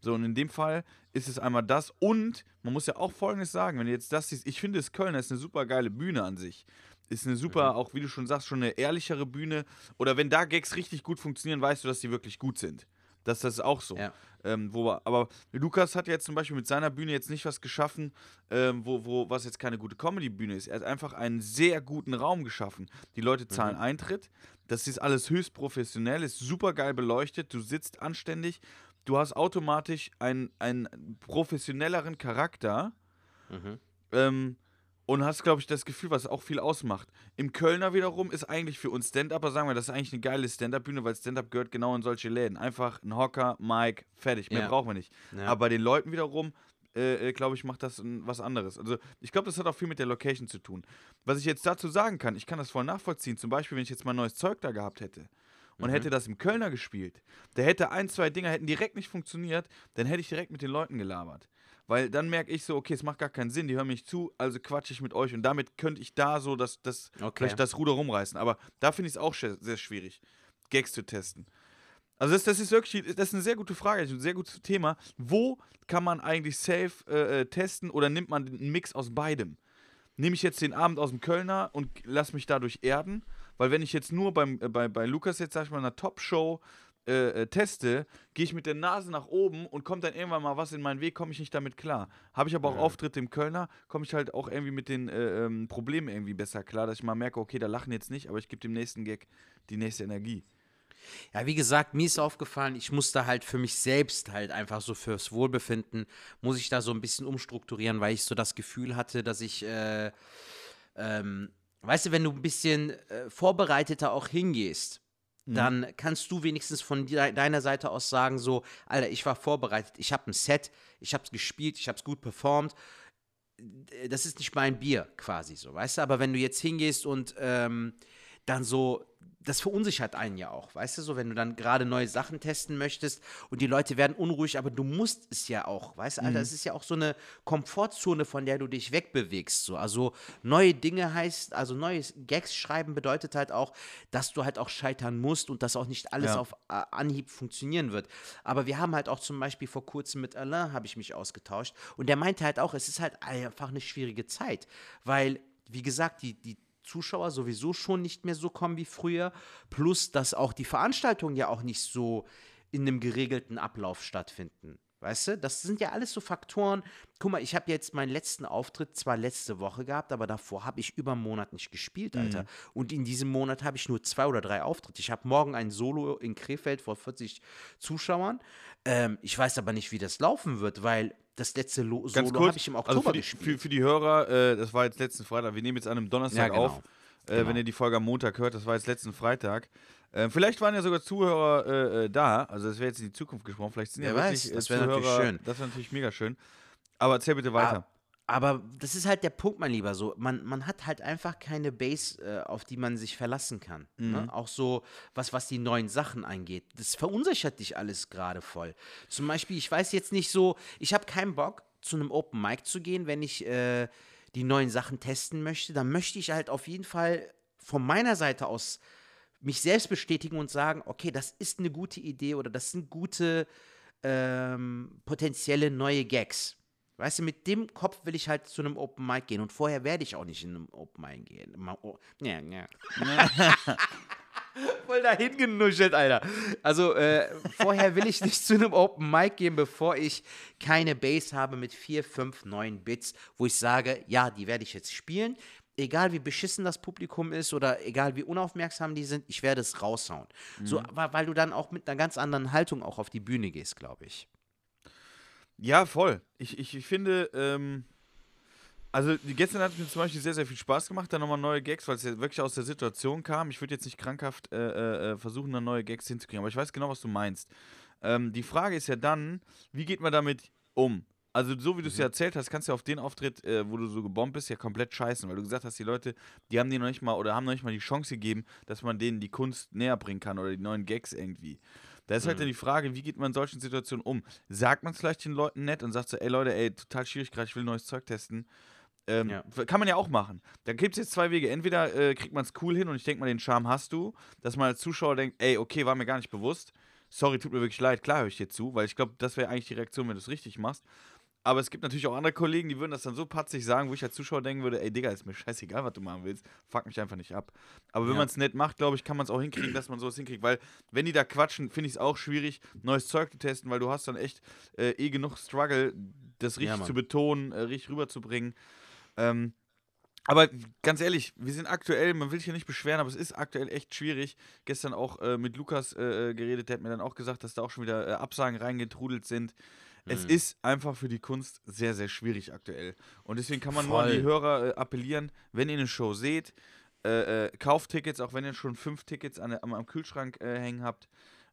Speaker 2: So, und in dem Fall ist es einmal das und man muss ja auch Folgendes sagen, wenn du jetzt das siehst, ich finde es Köln ist eine super geile Bühne an sich. Ist eine super, mhm. auch wie du schon sagst, schon eine ehrlichere Bühne. Oder wenn da Gags richtig gut funktionieren, weißt du, dass die wirklich gut sind. Das, das ist auch so.
Speaker 1: Ja.
Speaker 2: Ähm, wo, aber Lukas hat jetzt zum Beispiel mit seiner Bühne jetzt nicht was geschaffen, ähm, wo, wo, was jetzt keine gute Comedy-Bühne ist. Er hat einfach einen sehr guten Raum geschaffen. Die Leute zahlen mhm. Eintritt. Das ist alles höchst professionell, ist super geil beleuchtet. Du sitzt anständig. Du hast automatisch einen, einen professionelleren Charakter. Mhm. Ähm, und hast, glaube ich, das Gefühl, was auch viel ausmacht. Im Kölner wiederum ist eigentlich für uns Stand-Upper, sagen wir, das ist eigentlich eine geile Stand-Up-Bühne, weil Stand-Up gehört genau in solche Läden. Einfach ein Hocker, Mic, fertig. Mehr ja. brauchen wir nicht. Ja. Aber bei den Leuten wiederum, äh, äh glaube ich, macht das was anderes. Also ich glaube, das hat auch viel mit der Location zu tun. Was ich jetzt dazu sagen kann, ich kann das voll nachvollziehen. Zum Beispiel, wenn ich jetzt mal neues Zeug da gehabt hätte und mhm. hätte das im Kölner gespielt, der hätte ein, zwei Dinger hätten direkt nicht funktioniert, dann hätte ich direkt mit den Leuten gelabert. Weil dann merke ich so, okay, es macht gar keinen Sinn, die hören mich zu, also quatsche ich mit euch und damit könnte ich da so das, das, okay. vielleicht das Ruder rumreißen. Aber da finde ich es auch sehr schwierig, Gags zu testen. Also das, das ist wirklich, das ist eine sehr gute Frage, ein sehr gutes Thema. Wo kann man eigentlich safe äh, äh, testen oder nimmt man einen Mix aus beidem? Nehme ich jetzt den Abend aus dem Kölner und lass mich dadurch erden? Weil wenn ich jetzt nur beim, äh, bei, bei Lukas jetzt, sag ich mal, einer Top-Show äh, äh, teste, gehe ich mit der Nase nach oben und kommt dann irgendwann mal was in meinen Weg, komme ich nicht damit klar. Habe ich aber auch ja. Auftritte im Kölner, komme ich halt auch irgendwie mit den äh, ähm, Problemen irgendwie besser klar, dass ich mal merke, okay, da lachen jetzt nicht, aber ich gebe dem nächsten Gag die nächste Energie.
Speaker 1: Ja, wie gesagt, mir ist aufgefallen, ich musste halt für mich selbst halt einfach so fürs Wohlbefinden, muss ich da so ein bisschen umstrukturieren, weil ich so das Gefühl hatte, dass ich, äh, ähm, weißt du, wenn du ein bisschen äh, vorbereiteter auch hingehst. Dann kannst du wenigstens von deiner Seite aus sagen, so, Alter, ich war vorbereitet, ich habe ein Set, ich habe es gespielt, ich habe es gut performt. Das ist nicht mein Bier quasi so, weißt du? Aber wenn du jetzt hingehst und ähm, dann so das verunsichert einen ja auch, weißt du, so wenn du dann gerade neue Sachen testen möchtest und die Leute werden unruhig, aber du musst es ja auch, weißt du, Alter, mhm. es ist ja auch so eine Komfortzone, von der du dich wegbewegst, so, also neue Dinge heißt, also neues Gags schreiben bedeutet halt auch, dass du halt auch scheitern musst und dass auch nicht alles ja. auf äh, Anhieb funktionieren wird, aber wir haben halt auch zum Beispiel vor kurzem mit Alain habe ich mich ausgetauscht und der meinte halt auch, es ist halt einfach eine schwierige Zeit, weil wie gesagt, die, die Zuschauer sowieso schon nicht mehr so kommen wie früher. Plus, dass auch die Veranstaltungen ja auch nicht so in einem geregelten Ablauf stattfinden. Weißt du, das sind ja alles so Faktoren. Guck mal, ich habe jetzt meinen letzten Auftritt zwar letzte Woche gehabt, aber davor habe ich über einen Monat nicht gespielt, Alter. Und in diesem Monat habe ich nur zwei oder drei Auftritte. Ich habe morgen ein Solo in Krefeld vor 40 Zuschauern. Ähm, ich weiß aber nicht, wie das laufen wird, weil das letzte Lo
Speaker 2: Ganz
Speaker 1: Solo habe ich im Oktober
Speaker 2: also für die,
Speaker 1: gespielt.
Speaker 2: für, für die Hörer, äh, das war jetzt letzten Freitag, wir nehmen jetzt an einem Donnerstag
Speaker 1: Ja, genau.
Speaker 2: auf, äh,
Speaker 1: Genau.
Speaker 2: wenn ihr die Folge am Montag hört, das war jetzt letzten Freitag. Äh, vielleicht waren ja sogar Zuhörer äh, äh, da, also das wäre jetzt in die Zukunft gesprochen, vielleicht sind ja
Speaker 1: Wer
Speaker 2: wirklich
Speaker 1: weiß,
Speaker 2: äh,
Speaker 1: das wäre
Speaker 2: Zuhörer,
Speaker 1: natürlich schön.
Speaker 2: das wäre natürlich mega schön. Aber erzähl bitte weiter.
Speaker 1: Aber das ist halt der Punkt, mein Lieber. So, man, man hat halt einfach keine Base, äh, auf die man sich verlassen kann. Ne? Auch so, was, was die neuen Sachen angeht. Das verunsichert dich alles gerade voll. Zum Beispiel, ich weiß jetzt nicht so, ich habe keinen Bock, zu einem Open Mic zu gehen, wenn ich äh, die neuen Sachen testen möchte. Dann möchte ich halt auf jeden Fall von meiner Seite aus mich selbst bestätigen und sagen, okay, das ist eine gute Idee oder das sind gute ähm, potenzielle neue Gags. Weißt du, mit dem Kopf will ich halt zu einem Open Mic gehen und vorher werde ich auch nicht in einem Open Mic gehen. Ma- oh, Ja, ja. Voll dahin genuschelt, Alter. Also, äh, vorher will ich nicht zu einem Open Mic gehen, bevor ich keine Bass habe mit 4, 5, 9 Bits, wo ich sage, ja, die werde ich jetzt spielen. Egal wie beschissen das Publikum ist oder egal wie unaufmerksam die sind, ich werde es raushauen. So, weil, weil du dann auch mit einer ganz anderen Haltung auch auf die Bühne gehst, glaube ich.
Speaker 2: Ja, voll. Ich, ich, ich finde, ähm, also gestern hat es mir zum Beispiel sehr, sehr viel Spaß gemacht, da nochmal neue Gags, weil es ja wirklich aus der Situation kam. Ich würde jetzt nicht krankhaft äh, äh, versuchen, da neue Gags hinzukriegen, aber ich weiß genau, was du meinst. Ähm, die Frage ist ja dann, wie geht man damit um? Also so wie du es ja erzählt hast, kannst du ja auf den Auftritt, äh, wo du so gebombt bist, ja komplett scheißen, weil du gesagt hast, die Leute, die haben dir noch nicht mal oder haben noch nicht mal die Chance gegeben, dass man denen die Kunst näher bringen kann oder die neuen Gags irgendwie. Da ist halt dann die Frage, wie geht man in solchen Situationen um? Sagt man es vielleicht den Leuten nett und sagt so, ey Leute, ey, total schwierig gerade, ich will neues Zeug testen. Ähm,
Speaker 1: Ja.
Speaker 2: Kann man ja auch machen. Da gibt es jetzt zwei Wege. Entweder äh, kriegt man es cool hin und ich denke mal, den Charme hast du, dass man als Zuschauer denkt, ey, okay, war mir gar nicht bewusst. Sorry, tut mir wirklich leid, klar höre ich dir zu, weil ich glaube, das wäre eigentlich die Reaktion, wenn du es richtig machst. Aber es gibt natürlich auch andere Kollegen, die würden das dann so patzig sagen, wo ich als Zuschauer denken würde, ey Digga, ist mir scheißegal, was du machen willst. Fuck mich einfach nicht ab. Aber wenn
Speaker 1: Ja.
Speaker 2: man es nett macht, glaube ich, kann man es auch hinkriegen, dass man sowas hinkriegt. Weil, wenn die da quatschen, finde ich es auch schwierig, neues Zeug zu testen, weil du hast dann echt äh, eh genug Struggle, das
Speaker 1: Ja,
Speaker 2: richtig
Speaker 1: Mann.
Speaker 2: zu betonen, äh, richtig rüberzubringen. Ähm, aber ganz ehrlich, wir sind aktuell, man will sich ja nicht beschweren, aber es ist aktuell echt schwierig. Gestern auch äh, mit Lukas äh, äh, geredet, der hat mir dann auch gesagt, dass da auch schon wieder äh, Absagen reingetrudelt sind. Es
Speaker 1: Mhm.
Speaker 2: ist einfach für die Kunst sehr, sehr schwierig aktuell. Und deswegen kann man nur an die
Speaker 1: Voll.
Speaker 2: Hörer äh, appellieren, wenn ihr eine Show seht, äh, äh, kauft Tickets, auch wenn ihr schon fünf Tickets an, am, am Kühlschrank äh, hängen habt.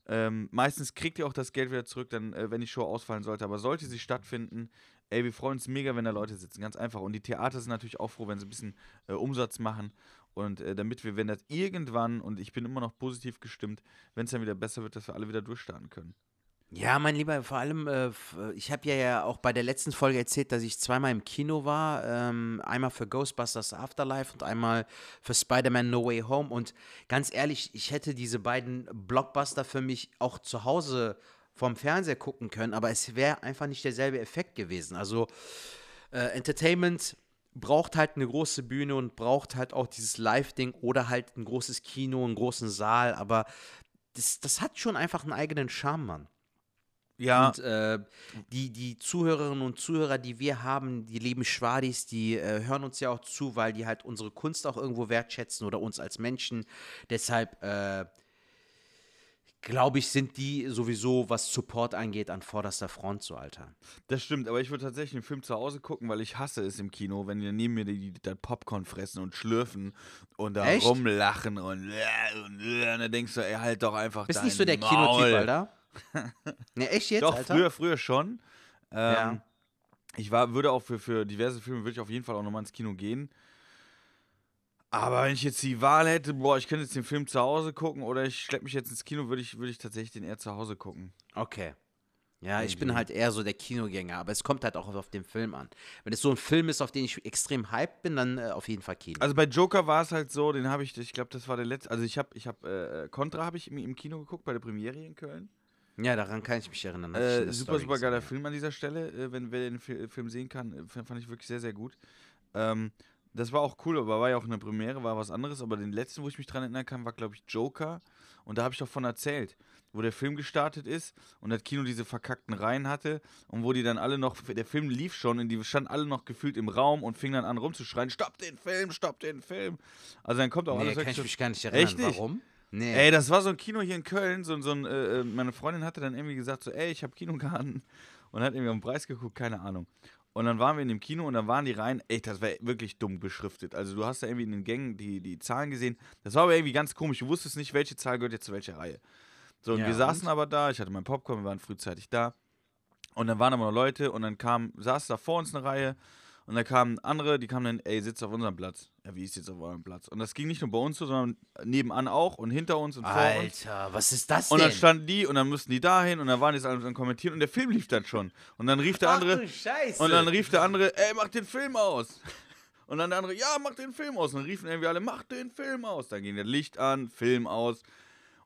Speaker 2: Ähm, meistens kriegt ihr auch das Geld wieder zurück, dann, äh, wenn die Show ausfallen sollte. Aber sollte sie stattfinden, ey, wir freuen uns mega, wenn da Leute sitzen. Ganz einfach. Und die Theater sind natürlich auch froh, wenn sie ein bisschen äh, Umsatz machen. Und äh, damit wir, wenn das irgendwann, und ich bin immer noch positiv gestimmt, wenn es dann wieder besser wird, dass wir alle wieder durchstarten können.
Speaker 1: Ja, mein Lieber, vor allem, äh, äh, ich habe ja, ja auch bei der letzten Folge erzählt, dass ich zweimal im Kino war. Ähm, einmal für Ghostbusters Afterlife und einmal für Spider-Man No Way Home. Und ganz ehrlich, ich hätte diese beiden Blockbuster für mich auch zu Hause vom Fernseher gucken können, aber es wäre einfach nicht derselbe Effekt gewesen. Also, äh, Entertainment braucht halt eine große Bühne und braucht halt auch dieses Live-Ding oder halt ein großes Kino, einen großen Saal, aber das, das hat schon einfach einen eigenen Charme, Mann.
Speaker 2: Ja,
Speaker 1: Und äh, die, die Zuhörerinnen und Zuhörer, die wir haben, die lieben Schwadis, die äh, hören uns ja auch zu, weil die halt unsere Kunst auch irgendwo wertschätzen oder uns als Menschen. Deshalb äh, glaube ich, sind die sowieso, was Support angeht, an vorderster Front so, Alter.
Speaker 2: Das stimmt, aber ich würde tatsächlich den Film zu Hause gucken, weil ich hasse es im Kino, wenn die neben mir die, Popcorn fressen und schlürfen und da
Speaker 1: Echt?
Speaker 2: rumlachen und, äh, und, äh, und dann denkst du, ey, halt doch einfach
Speaker 1: Bist nicht so der
Speaker 2: Maul.
Speaker 1: Kinotyp, Alter? Ne, echt jetzt,
Speaker 2: Doch,
Speaker 1: Alter?
Speaker 2: früher, früher schon. Ähm,
Speaker 1: Ja.
Speaker 2: Ich war, würde auch für, für diverse Filme, würde ich auf jeden Fall auch nochmal ins Kino gehen. Aber wenn ich jetzt die Wahl hätte, boah, ich könnte jetzt den Film zu Hause gucken oder ich schleppe mich jetzt ins Kino, würde ich, würde ich tatsächlich den eher zu Hause gucken.
Speaker 1: Okay. Ja, ich bin halt eher so der Kinogänger, aber es kommt halt auch auf den Film an. Wenn es so ein Film ist, auf den ich extrem hyped bin, dann äh, auf jeden Fall Kino.
Speaker 2: Also bei Joker war es halt so, den habe ich, ich glaube, das war der letzte, also ich habe, ich habe, äh, Contra habe ich im, im Kino geguckt, bei der Premiere in Köln.
Speaker 1: Ja, daran kann ich mich erinnern.
Speaker 2: Äh, super, super geiler Film an dieser Stelle, äh, wenn wer den Fi- Film sehen kann, äh, fand ich wirklich sehr, sehr gut. Ähm, das war auch cool, aber war ja auch eine Premiere, war was anderes, aber den letzten, wo ich mich dran erinnern kann, war, glaube ich, Joker und da habe ich doch von erzählt, wo der Film gestartet ist und das Kino diese verkackten Reihen hatte und wo die dann alle noch, der Film lief schon und die standen alle noch gefühlt im Raum und fingen dann an rumzuschreien, stopp den Film, stopp den Film. Also dann kommt auch
Speaker 1: Nee,
Speaker 2: alles
Speaker 1: kann ich mich gar nicht erinnern.
Speaker 2: Echt nicht?
Speaker 1: Warum? Nee.
Speaker 2: Ey, das war so ein Kino hier in Köln. So, so ein, äh, äh, meine Freundin hatte dann irgendwie gesagt: so, ey, ich habe Kinokarten. Und hat irgendwie auf den Preis geguckt, keine Ahnung. Und dann waren wir in dem Kino und dann waren die Reihen, ey, das war wirklich dumm beschriftet. Also du hast da irgendwie in den Gängen die, die Zahlen gesehen. Das war aber irgendwie ganz komisch. Du wusstest nicht, welche Zahl gehört jetzt zu welcher Reihe. So, und
Speaker 1: Ja,
Speaker 2: wir
Speaker 1: und?
Speaker 2: saßen aber da, ich hatte mein Popcorn, wir waren frühzeitig da. Und dann waren aber noch Leute und dann kam, saß da vor uns eine Reihe und da kamen andere, die kamen dann, ey, sitzt auf unserem Platz. Ja, wie ist jetzt auf eurem Platz? Und das ging nicht nur bei uns so, sondern nebenan auch und hinter uns und vor uns.
Speaker 1: Alter, was ist das
Speaker 2: Und
Speaker 1: denn?
Speaker 2: dann standen die und dann mussten die dahin und dann waren die alle am kommentieren und der Film lief dann schon. Und dann rief der
Speaker 1: Ach
Speaker 2: andere,
Speaker 1: du Scheiße.
Speaker 2: und dann rief der andere, ey, mach den Film aus. Und dann der andere, ja, mach den Film aus. Und dann riefen irgendwie alle, mach den Film aus. Dann ging der Licht an, Film aus.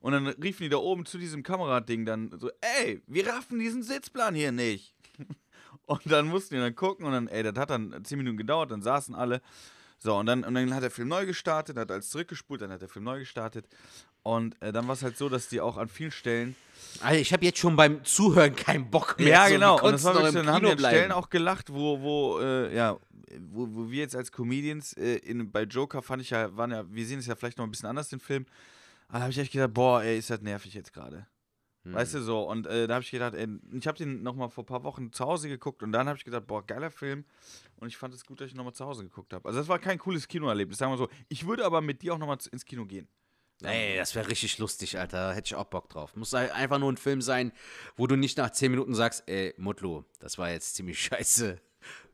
Speaker 2: Und dann riefen die da oben zu diesem Kamerading dann so, ey, wir raffen diesen Sitzplan hier nicht. Und dann mussten die dann gucken und dann, ey, das hat dann zehn Minuten gedauert, dann saßen alle. So, und dann, und dann hat der Film neu gestartet, hat alles zurückgespult, dann hat der Film neu gestartet. Und äh, dann war es halt so, dass die auch an vielen Stellen
Speaker 1: Alter, ich habe jetzt schon beim Zuhören keinen Bock mehr.
Speaker 2: ja,
Speaker 1: so,
Speaker 2: genau.
Speaker 1: wie
Speaker 2: Und das war wirklich, so, dann haben
Speaker 1: Kino
Speaker 2: an? Stellen auch gelacht, wo, wo, äh, ja, wo, wo wir jetzt als Comedians äh, in, bei Joker fand ich ja, waren ja, wir sehen es ja vielleicht noch ein bisschen anders, den Film. Aber da habe ich echt gedacht, boah, ey, ist das nervig jetzt gerade.
Speaker 1: Hm.
Speaker 2: Weißt du so? Und äh, da habe ich gedacht, ey, ich habe den nochmal vor ein paar Wochen zu Hause geguckt und dann habe ich gedacht, boah, geiler Film. Und ich fand es gut, dass ich nochmal zu Hause geguckt habe. Also das war kein cooles Kinoerlebnis, sagen wir so. Ich würde aber mit dir auch nochmal ins Kino gehen.
Speaker 1: Ey, das wäre richtig lustig, Alter. Da hätte ich auch Bock drauf. Muss halt einfach nur ein Film sein, wo du nicht nach 10 Minuten sagst, ey, Mutlu, das war jetzt ziemlich scheiße.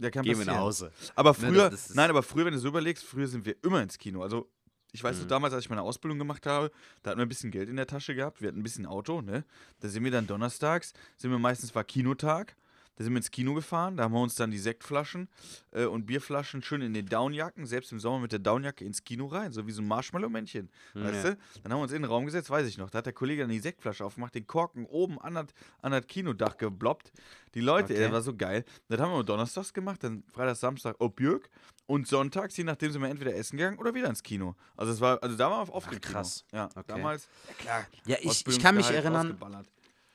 Speaker 2: Ja, kann
Speaker 1: Gehen wir nach. Hause.
Speaker 2: Aber
Speaker 1: Ne,
Speaker 2: früher,
Speaker 1: das ist-
Speaker 2: nein, aber früher, wenn du so überlegst, früher sind wir immer ins Kino. Also, ich weiß
Speaker 1: Mhm.
Speaker 2: noch, damals, als ich meine Ausbildung gemacht habe, da hatten wir ein bisschen Geld in der Tasche gehabt, wir hatten ein bisschen Auto, ne? Da sind wir dann donnerstags, sind wir meistens, war Kinotag, da sind wir ins Kino gefahren, da haben wir uns dann die Sektflaschen äh, und Bierflaschen schön in den Downjacken, selbst im Sommer mit der Downjacke ins Kino rein, so wie so ein Marshmallow-Männchen, weißt
Speaker 1: Ja.
Speaker 2: du? Dann haben wir uns in den Raum gesetzt, weiß ich noch, da hat der Kollege dann die Sektflasche aufgemacht, den Korken oben an das, an das Kinodach gebloppt. Die Leute, ey,
Speaker 1: Okay.
Speaker 2: das war so geil. Das haben wir donnerstags gemacht, dann Freitag, Samstag Objürg und sonntags, je nachdem, sind wir entweder essen gegangen oder wieder ins Kino. Also es war, also da waren wir oft
Speaker 1: Ach,
Speaker 2: im Kino.
Speaker 1: krass.
Speaker 2: Ja,
Speaker 1: Okay.
Speaker 2: damals, ja klar.
Speaker 1: Ja, ich, ich kann mich erinnern,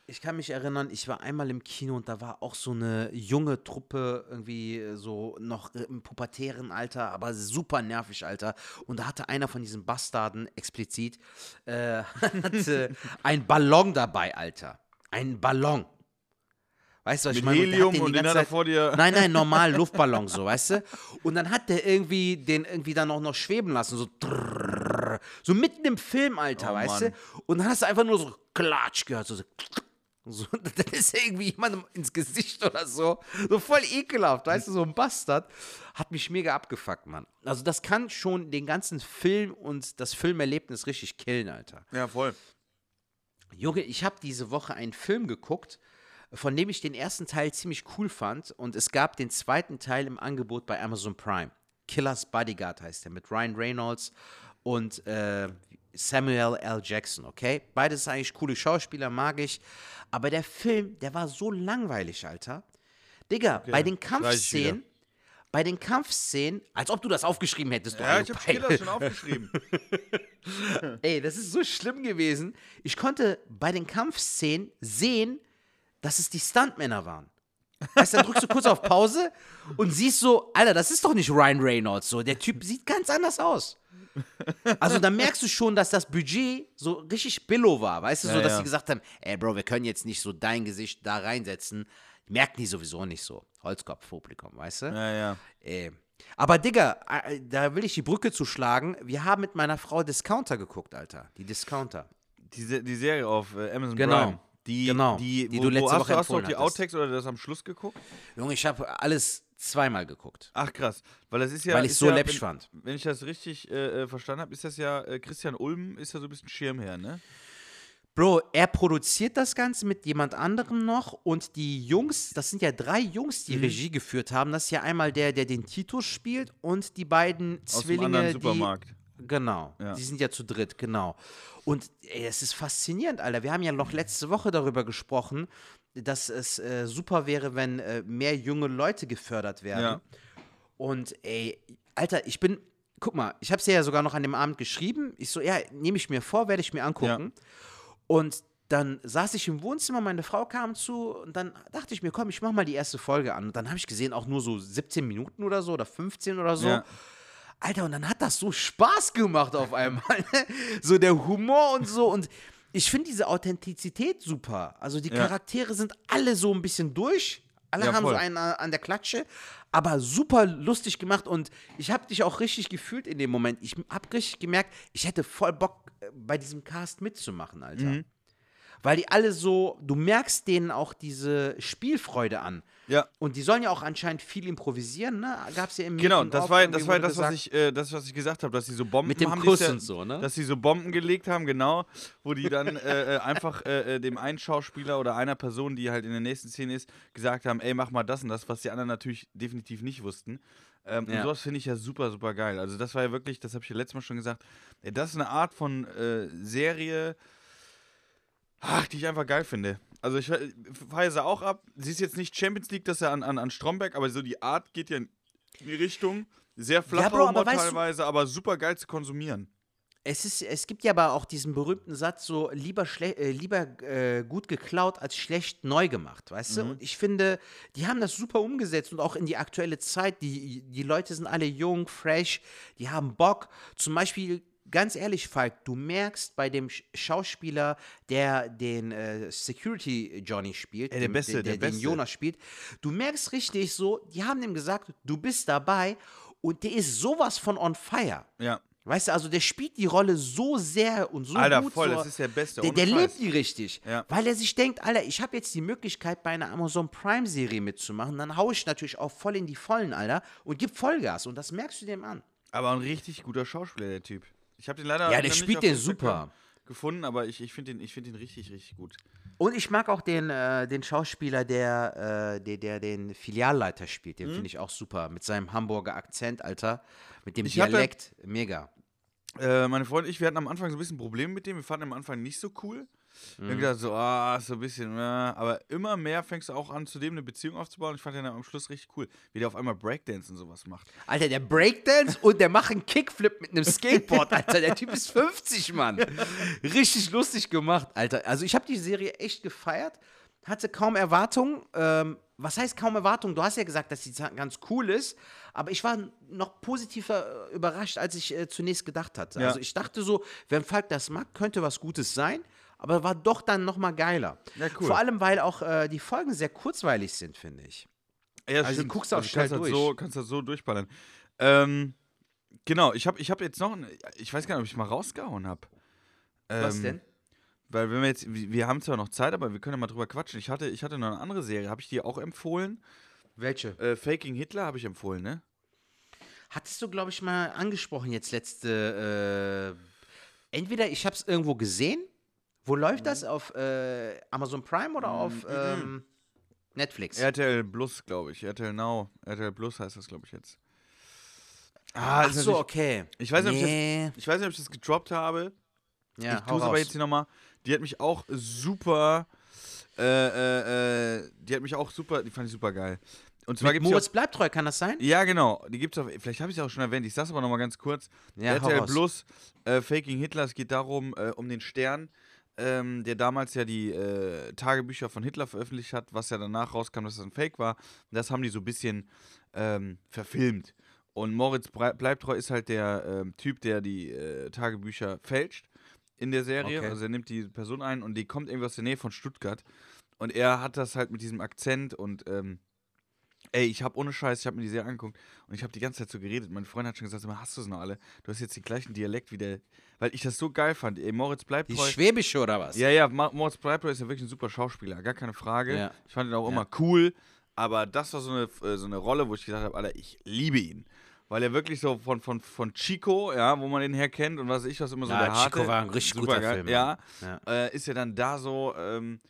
Speaker 1: ich kann mich erinnern, ich war einmal im Kino und da war auch so eine junge Truppe, irgendwie äh, so noch im pubertären Alter, aber super nervig, Alter. Und da hatte einer von diesen Bastarden explizit äh, hatte ein Ballon dabei, Alter. Ein Ballon. Weißt du, was ich
Speaker 2: Mit
Speaker 1: meine? Und der
Speaker 2: Helium
Speaker 1: den
Speaker 2: und den hat er vor dir.
Speaker 1: Nein, nein, normal Luftballon, so, weißt du? Und dann hat der irgendwie den irgendwie dann auch noch schweben lassen, so so mitten im Film, Alter,
Speaker 2: Oh,
Speaker 1: weißt
Speaker 2: Mann.
Speaker 1: du? Und dann hast du einfach nur so Klatsch gehört, so, so, so dann ist irgendwie jemandem ins Gesicht oder so, so voll ekelhaft, weißt du, so ein Bastard. Hat mich mega abgefuckt, Mann. Also das kann schon den ganzen Film und das Filmerlebnis richtig killen, Alter.
Speaker 2: Ja, voll.
Speaker 1: Junge, ich habe diese Woche einen Film geguckt, von dem ich den ersten Teil ziemlich cool fand und es gab den zweiten Teil im Angebot bei Amazon Prime. Killers Bodyguard heißt der mit Ryan Reynolds und äh, Samuel L. Jackson, okay? Beides eigentlich coole Schauspieler, mag ich. Aber der Film, der war so langweilig, Alter. Digga, bei den
Speaker 2: ich
Speaker 1: Kampfszenen, bei den Kampfszenen, als ob du das aufgeschrieben hättest, du
Speaker 2: Ja, ich
Speaker 1: Alter.
Speaker 2: habe Killer schon aufgeschrieben.
Speaker 1: Ey, das ist so schlimm gewesen. Ich konnte bei den Kampfszenen sehen, dass es die Stuntmänner waren. Weißt du, dann drückst du kurz auf Pause und siehst so, Alter, das ist doch nicht Ryan Reynolds so. Der Typ sieht ganz anders aus. Also da merkst du schon, dass das Budget so richtig billow war. Weißt du, so,
Speaker 2: Ja,
Speaker 1: dass
Speaker 2: ja.
Speaker 1: sie gesagt haben, ey Bro, wir können jetzt nicht so dein Gesicht da reinsetzen. Merken die sowieso nicht so. Holzkopf-Publikum, weißt du?
Speaker 2: ja, ja.
Speaker 1: Äh, aber Digga, äh, da will ich die Brücke zuschlagen. Wir haben mit meiner Frau Discounter geguckt, Alter. Die Discounter.
Speaker 2: Die, die Serie auf äh, Amazon
Speaker 1: Genau.
Speaker 2: Prime. Die,
Speaker 1: Genau.
Speaker 2: Die,
Speaker 1: Die
Speaker 2: wo,
Speaker 1: du letzte
Speaker 2: wo hast,
Speaker 1: Woche
Speaker 2: du, hast du auch
Speaker 1: empfohlen
Speaker 2: die
Speaker 1: hattest.
Speaker 2: Outtakes oder das am Schluss geguckt?
Speaker 1: Junge, ich habe alles zweimal geguckt.
Speaker 2: Ach krass, weil das ist ja.
Speaker 1: Weil ich so
Speaker 2: ja,
Speaker 1: läppisch
Speaker 2: wenn,
Speaker 1: fand.
Speaker 2: Wenn ich das richtig äh, äh, verstanden habe, ist das ja äh, Christian Ulm ist ja so ein bisschen Schirmherr, ne?
Speaker 1: Bro, er produziert das Ganze mit jemand anderem noch und die Jungs, das sind ja drei Jungs,
Speaker 2: Mhm.
Speaker 1: die Regie geführt haben. Das ist ja einmal der, der den Titus spielt und die beiden
Speaker 2: Aus dem
Speaker 1: Zwillinge,
Speaker 2: anderen Supermarkt.
Speaker 1: die Genau,
Speaker 2: Ja.
Speaker 1: die sind ja zu dritt, genau. Und ey, es ist faszinierend, Alter. Wir haben ja noch letzte Woche darüber gesprochen, dass es äh, super wäre, wenn äh, mehr junge Leute gefördert werden.
Speaker 2: Ja.
Speaker 1: Und ey, Alter, ich bin, guck mal, ich habe es ja sogar noch an dem Abend geschrieben. Ich so, ja, nehme ich mir vor, werde ich mir angucken. Und dann saß ich im Wohnzimmer, meine Frau kam zu und dann dachte ich mir, komm, ich mach mal die erste Folge an. Und dann habe ich gesehen, auch nur so 17 Minuten oder so oder 15 oder so.
Speaker 2: Ja.
Speaker 1: Alter, und dann hat das so Spaß gemacht auf einmal. ne? so der Humor und so. Und ich finde diese Authentizität super. Also die
Speaker 2: Ja.
Speaker 1: Charaktere sind alle so ein bisschen durch. Alle
Speaker 2: Ja,
Speaker 1: haben
Speaker 2: voll.
Speaker 1: so einen äh, an der Klatsche, aber super lustig gemacht und ich habe dich auch richtig gefühlt in dem Moment. Ich habe richtig gemerkt, ich hätte voll Bock äh, bei diesem Cast mitzumachen, Alter.
Speaker 2: Mhm.
Speaker 1: Weil die alle so, du merkst denen auch diese Spielfreude an.
Speaker 2: Ja.
Speaker 1: Und die sollen ja auch anscheinend viel improvisieren, ne? Gab es ja im
Speaker 2: Genau, das war, das war das, was ich, äh, das, was ich gesagt habe, dass sie so Bomben
Speaker 1: Mit dem
Speaker 2: haben,
Speaker 1: Kuss
Speaker 2: ja,
Speaker 1: und so, ne?
Speaker 2: Dass sie so Bomben gelegt haben, genau, wo die dann äh, äh, einfach äh, äh, dem einen Schauspieler oder einer Person, die halt in der nächsten Szene ist, gesagt haben, ey, mach mal das und das, was die anderen natürlich definitiv nicht wussten. Ähm, Und
Speaker 1: Ja.
Speaker 2: sowas finde ich ja super, super geil. Also das war ja wirklich, das habe ich ja letztes Mal schon gesagt, das ist eine Art von äh, Serie, ach, die ich einfach geil finde. Also ich äh, feiere sie auch ab. Sie ist jetzt nicht Champions League, das ist ja an, an, an Stromberg, aber so die Art geht ja in die Richtung. Sehr flacher
Speaker 1: Bro, aber
Speaker 2: teilweise, aber super geil zu konsumieren.
Speaker 1: Es, ist, es gibt ja aber auch diesen berühmten Satz, so lieber, schle äh, lieber äh, gut geklaut als schlecht neu gemacht, weißt
Speaker 2: Mhm.
Speaker 1: du? Und ich finde, die haben das super umgesetzt und auch in die aktuelle Zeit. Die, die Leute sind alle jung, fresh, die haben Bock. Zum Beispiel, ganz ehrlich, Falk, du merkst bei dem Sch Schauspieler, der den äh, Security Johnny spielt,
Speaker 2: Ey, der
Speaker 1: dem-
Speaker 2: Beste,
Speaker 1: der,
Speaker 2: der
Speaker 1: der den
Speaker 2: Beste.
Speaker 1: Jonas spielt, du merkst richtig so, die haben ihm gesagt, du bist dabei und der ist sowas von on fire.
Speaker 2: Ja.
Speaker 1: Weißt du, also der spielt die Rolle so sehr und so
Speaker 2: Alter,
Speaker 1: gut.
Speaker 2: voll,
Speaker 1: so,
Speaker 2: das ist der Beste,
Speaker 1: Der, der lebt die richtig.
Speaker 2: Ja.
Speaker 1: Weil er sich denkt, Alter, ich habe jetzt die Möglichkeit, bei einer Amazon Prime-Serie mitzumachen. Dann haue ich natürlich auch voll in die Vollen, Alter, und gib Vollgas. Und das merkst du dem an.
Speaker 2: Aber ein richtig guter Schauspieler, der Typ. Ich habe den leider
Speaker 1: Ja, der spielt den super.
Speaker 2: gefunden, aber ich, ich finde den, ich find den richtig, richtig gut.
Speaker 1: Und ich mag auch den, äh, den Schauspieler, der, äh, der, der den Filialleiter spielt.
Speaker 2: Mhm.
Speaker 1: Den finde ich auch super. Mit seinem Hamburger Akzent, Alter. Mit dem
Speaker 2: Ich hatte-
Speaker 1: Dialekt. Mega.
Speaker 2: Äh, meine Freundin und ich, wir hatten am Anfang so ein bisschen Probleme mit dem. Wir fanden am Anfang nicht so cool. Haben gedacht, so, ah, so ein bisschen, äh, aber immer mehr fängst du auch an, zu dem eine Beziehung aufzubauen. Ich fand den am Schluss richtig cool, wie der auf einmal Breakdance und sowas macht.
Speaker 1: Alter, der Breakdance und der macht einen Kickflip mit einem Skateboard, Alter. Der Typ ist 50, Mann. Richtig lustig gemacht, Alter. Also ich habe die Serie echt gefeiert, hatte kaum Erwartungen. Ähm, was heißt kaum Erwartungen? Du hast ja gesagt, dass die ganz cool ist, aber ich war noch positiver äh, überrascht, als ich äh, zunächst gedacht hatte.
Speaker 2: Ja.
Speaker 1: Also ich dachte so, wenn Falk das mag, könnte was Gutes sein, aber war doch dann noch mal geiler.
Speaker 2: Ja, cool.
Speaker 1: Vor allem, weil auch äh, die Folgen sehr kurzweilig sind, finde ich.
Speaker 2: Ja,
Speaker 1: Also,
Speaker 2: stimmt.
Speaker 1: guckst du auch
Speaker 2: Also
Speaker 1: schnell
Speaker 2: kannst halt
Speaker 1: durch.
Speaker 2: So, kannst das so durchballern. Ähm, genau, ich habe ich hab jetzt noch, ein, ich weiß gar nicht, ob ich mal rausgehauen habe. Ähm,
Speaker 1: Was denn?
Speaker 2: Weil wenn wir jetzt, wir haben zwar noch Zeit, aber wir können ja mal drüber quatschen. Ich hatte, ich hatte noch eine andere Serie, habe ich dir auch empfohlen?
Speaker 1: Welche?
Speaker 2: Äh, Faking Hitler habe ich empfohlen, ne?
Speaker 1: Hattest du, glaube ich, mal angesprochen jetzt letzte. Äh, entweder ich habe es irgendwo gesehen. Wo läuft das? Auf äh, Amazon Prime oder auf ähm, Netflix?
Speaker 2: RTL Plus, glaube ich. RTL Now. RTL Plus heißt das, glaube ich, jetzt. Ah,
Speaker 1: Ach so, okay.
Speaker 2: Ich weiß, nicht, ob ich,
Speaker 1: nee.
Speaker 2: das, ich weiß nicht, ob ich das gedroppt habe.
Speaker 1: ja,
Speaker 2: ich tue es aber jetzt hier nochmal. Die hat mich auch super. Äh, äh, äh, die hat mich auch super. Die fand ich super geil. Und zwar
Speaker 1: Mit
Speaker 2: gibt
Speaker 1: Moritz bleibt treu, kann das sein?
Speaker 2: Ja, genau. Die gibt's auf. Vielleicht habe ich es auch schon erwähnt. Ich sag's aber nochmal ganz kurz.
Speaker 1: Ja,
Speaker 2: RTL. Plus, äh, Faking Hitler. Es geht darum, äh, um den Stern, ähm, der damals ja die äh, Tagebücher von Hitler veröffentlicht hat, was ja danach rauskam, dass das ein Fake war. Das haben die so ein bisschen ähm, verfilmt. Und Moritz Bleibtreu ist halt der ähm, Typ, der die äh, Tagebücher fälscht in der Serie.
Speaker 1: Okay.
Speaker 2: Also er nimmt die Person ein und die kommt irgendwie aus der Nähe von Stuttgart. Und er hat das halt mit diesem Akzent und ähm, ey, ich habe ohne Scheiß, ich habe mir die Serie angeguckt und ich habe die ganze Zeit so geredet. Mein Freund hat schon gesagt, hast du es noch alle? Du hast jetzt den gleichen Dialekt wie der, weil ich das so geil fand. Ey, Moritz bleibt
Speaker 1: Die. Schwäbische oder was?
Speaker 2: Ja, ja, Ma- Moritz Bleibtreu ist ja wirklich ein super Schauspieler, gar keine Frage.
Speaker 1: Ja.
Speaker 2: Ich fand ihn auch
Speaker 1: Ja.
Speaker 2: immer cool, aber das war so eine, äh, so eine Rolle, wo ich gesagt habe, Alter, ich liebe ihn. Weil er wirklich so von, von, von Chico, ja, wo man den herkennt und was ich was immer so
Speaker 1: Ja,
Speaker 2: der harte.
Speaker 1: Chico war ein richtig guter
Speaker 2: geil,
Speaker 1: Film,
Speaker 2: Ja,
Speaker 1: Ja.
Speaker 2: Äh, ist ja dann da so, ähm,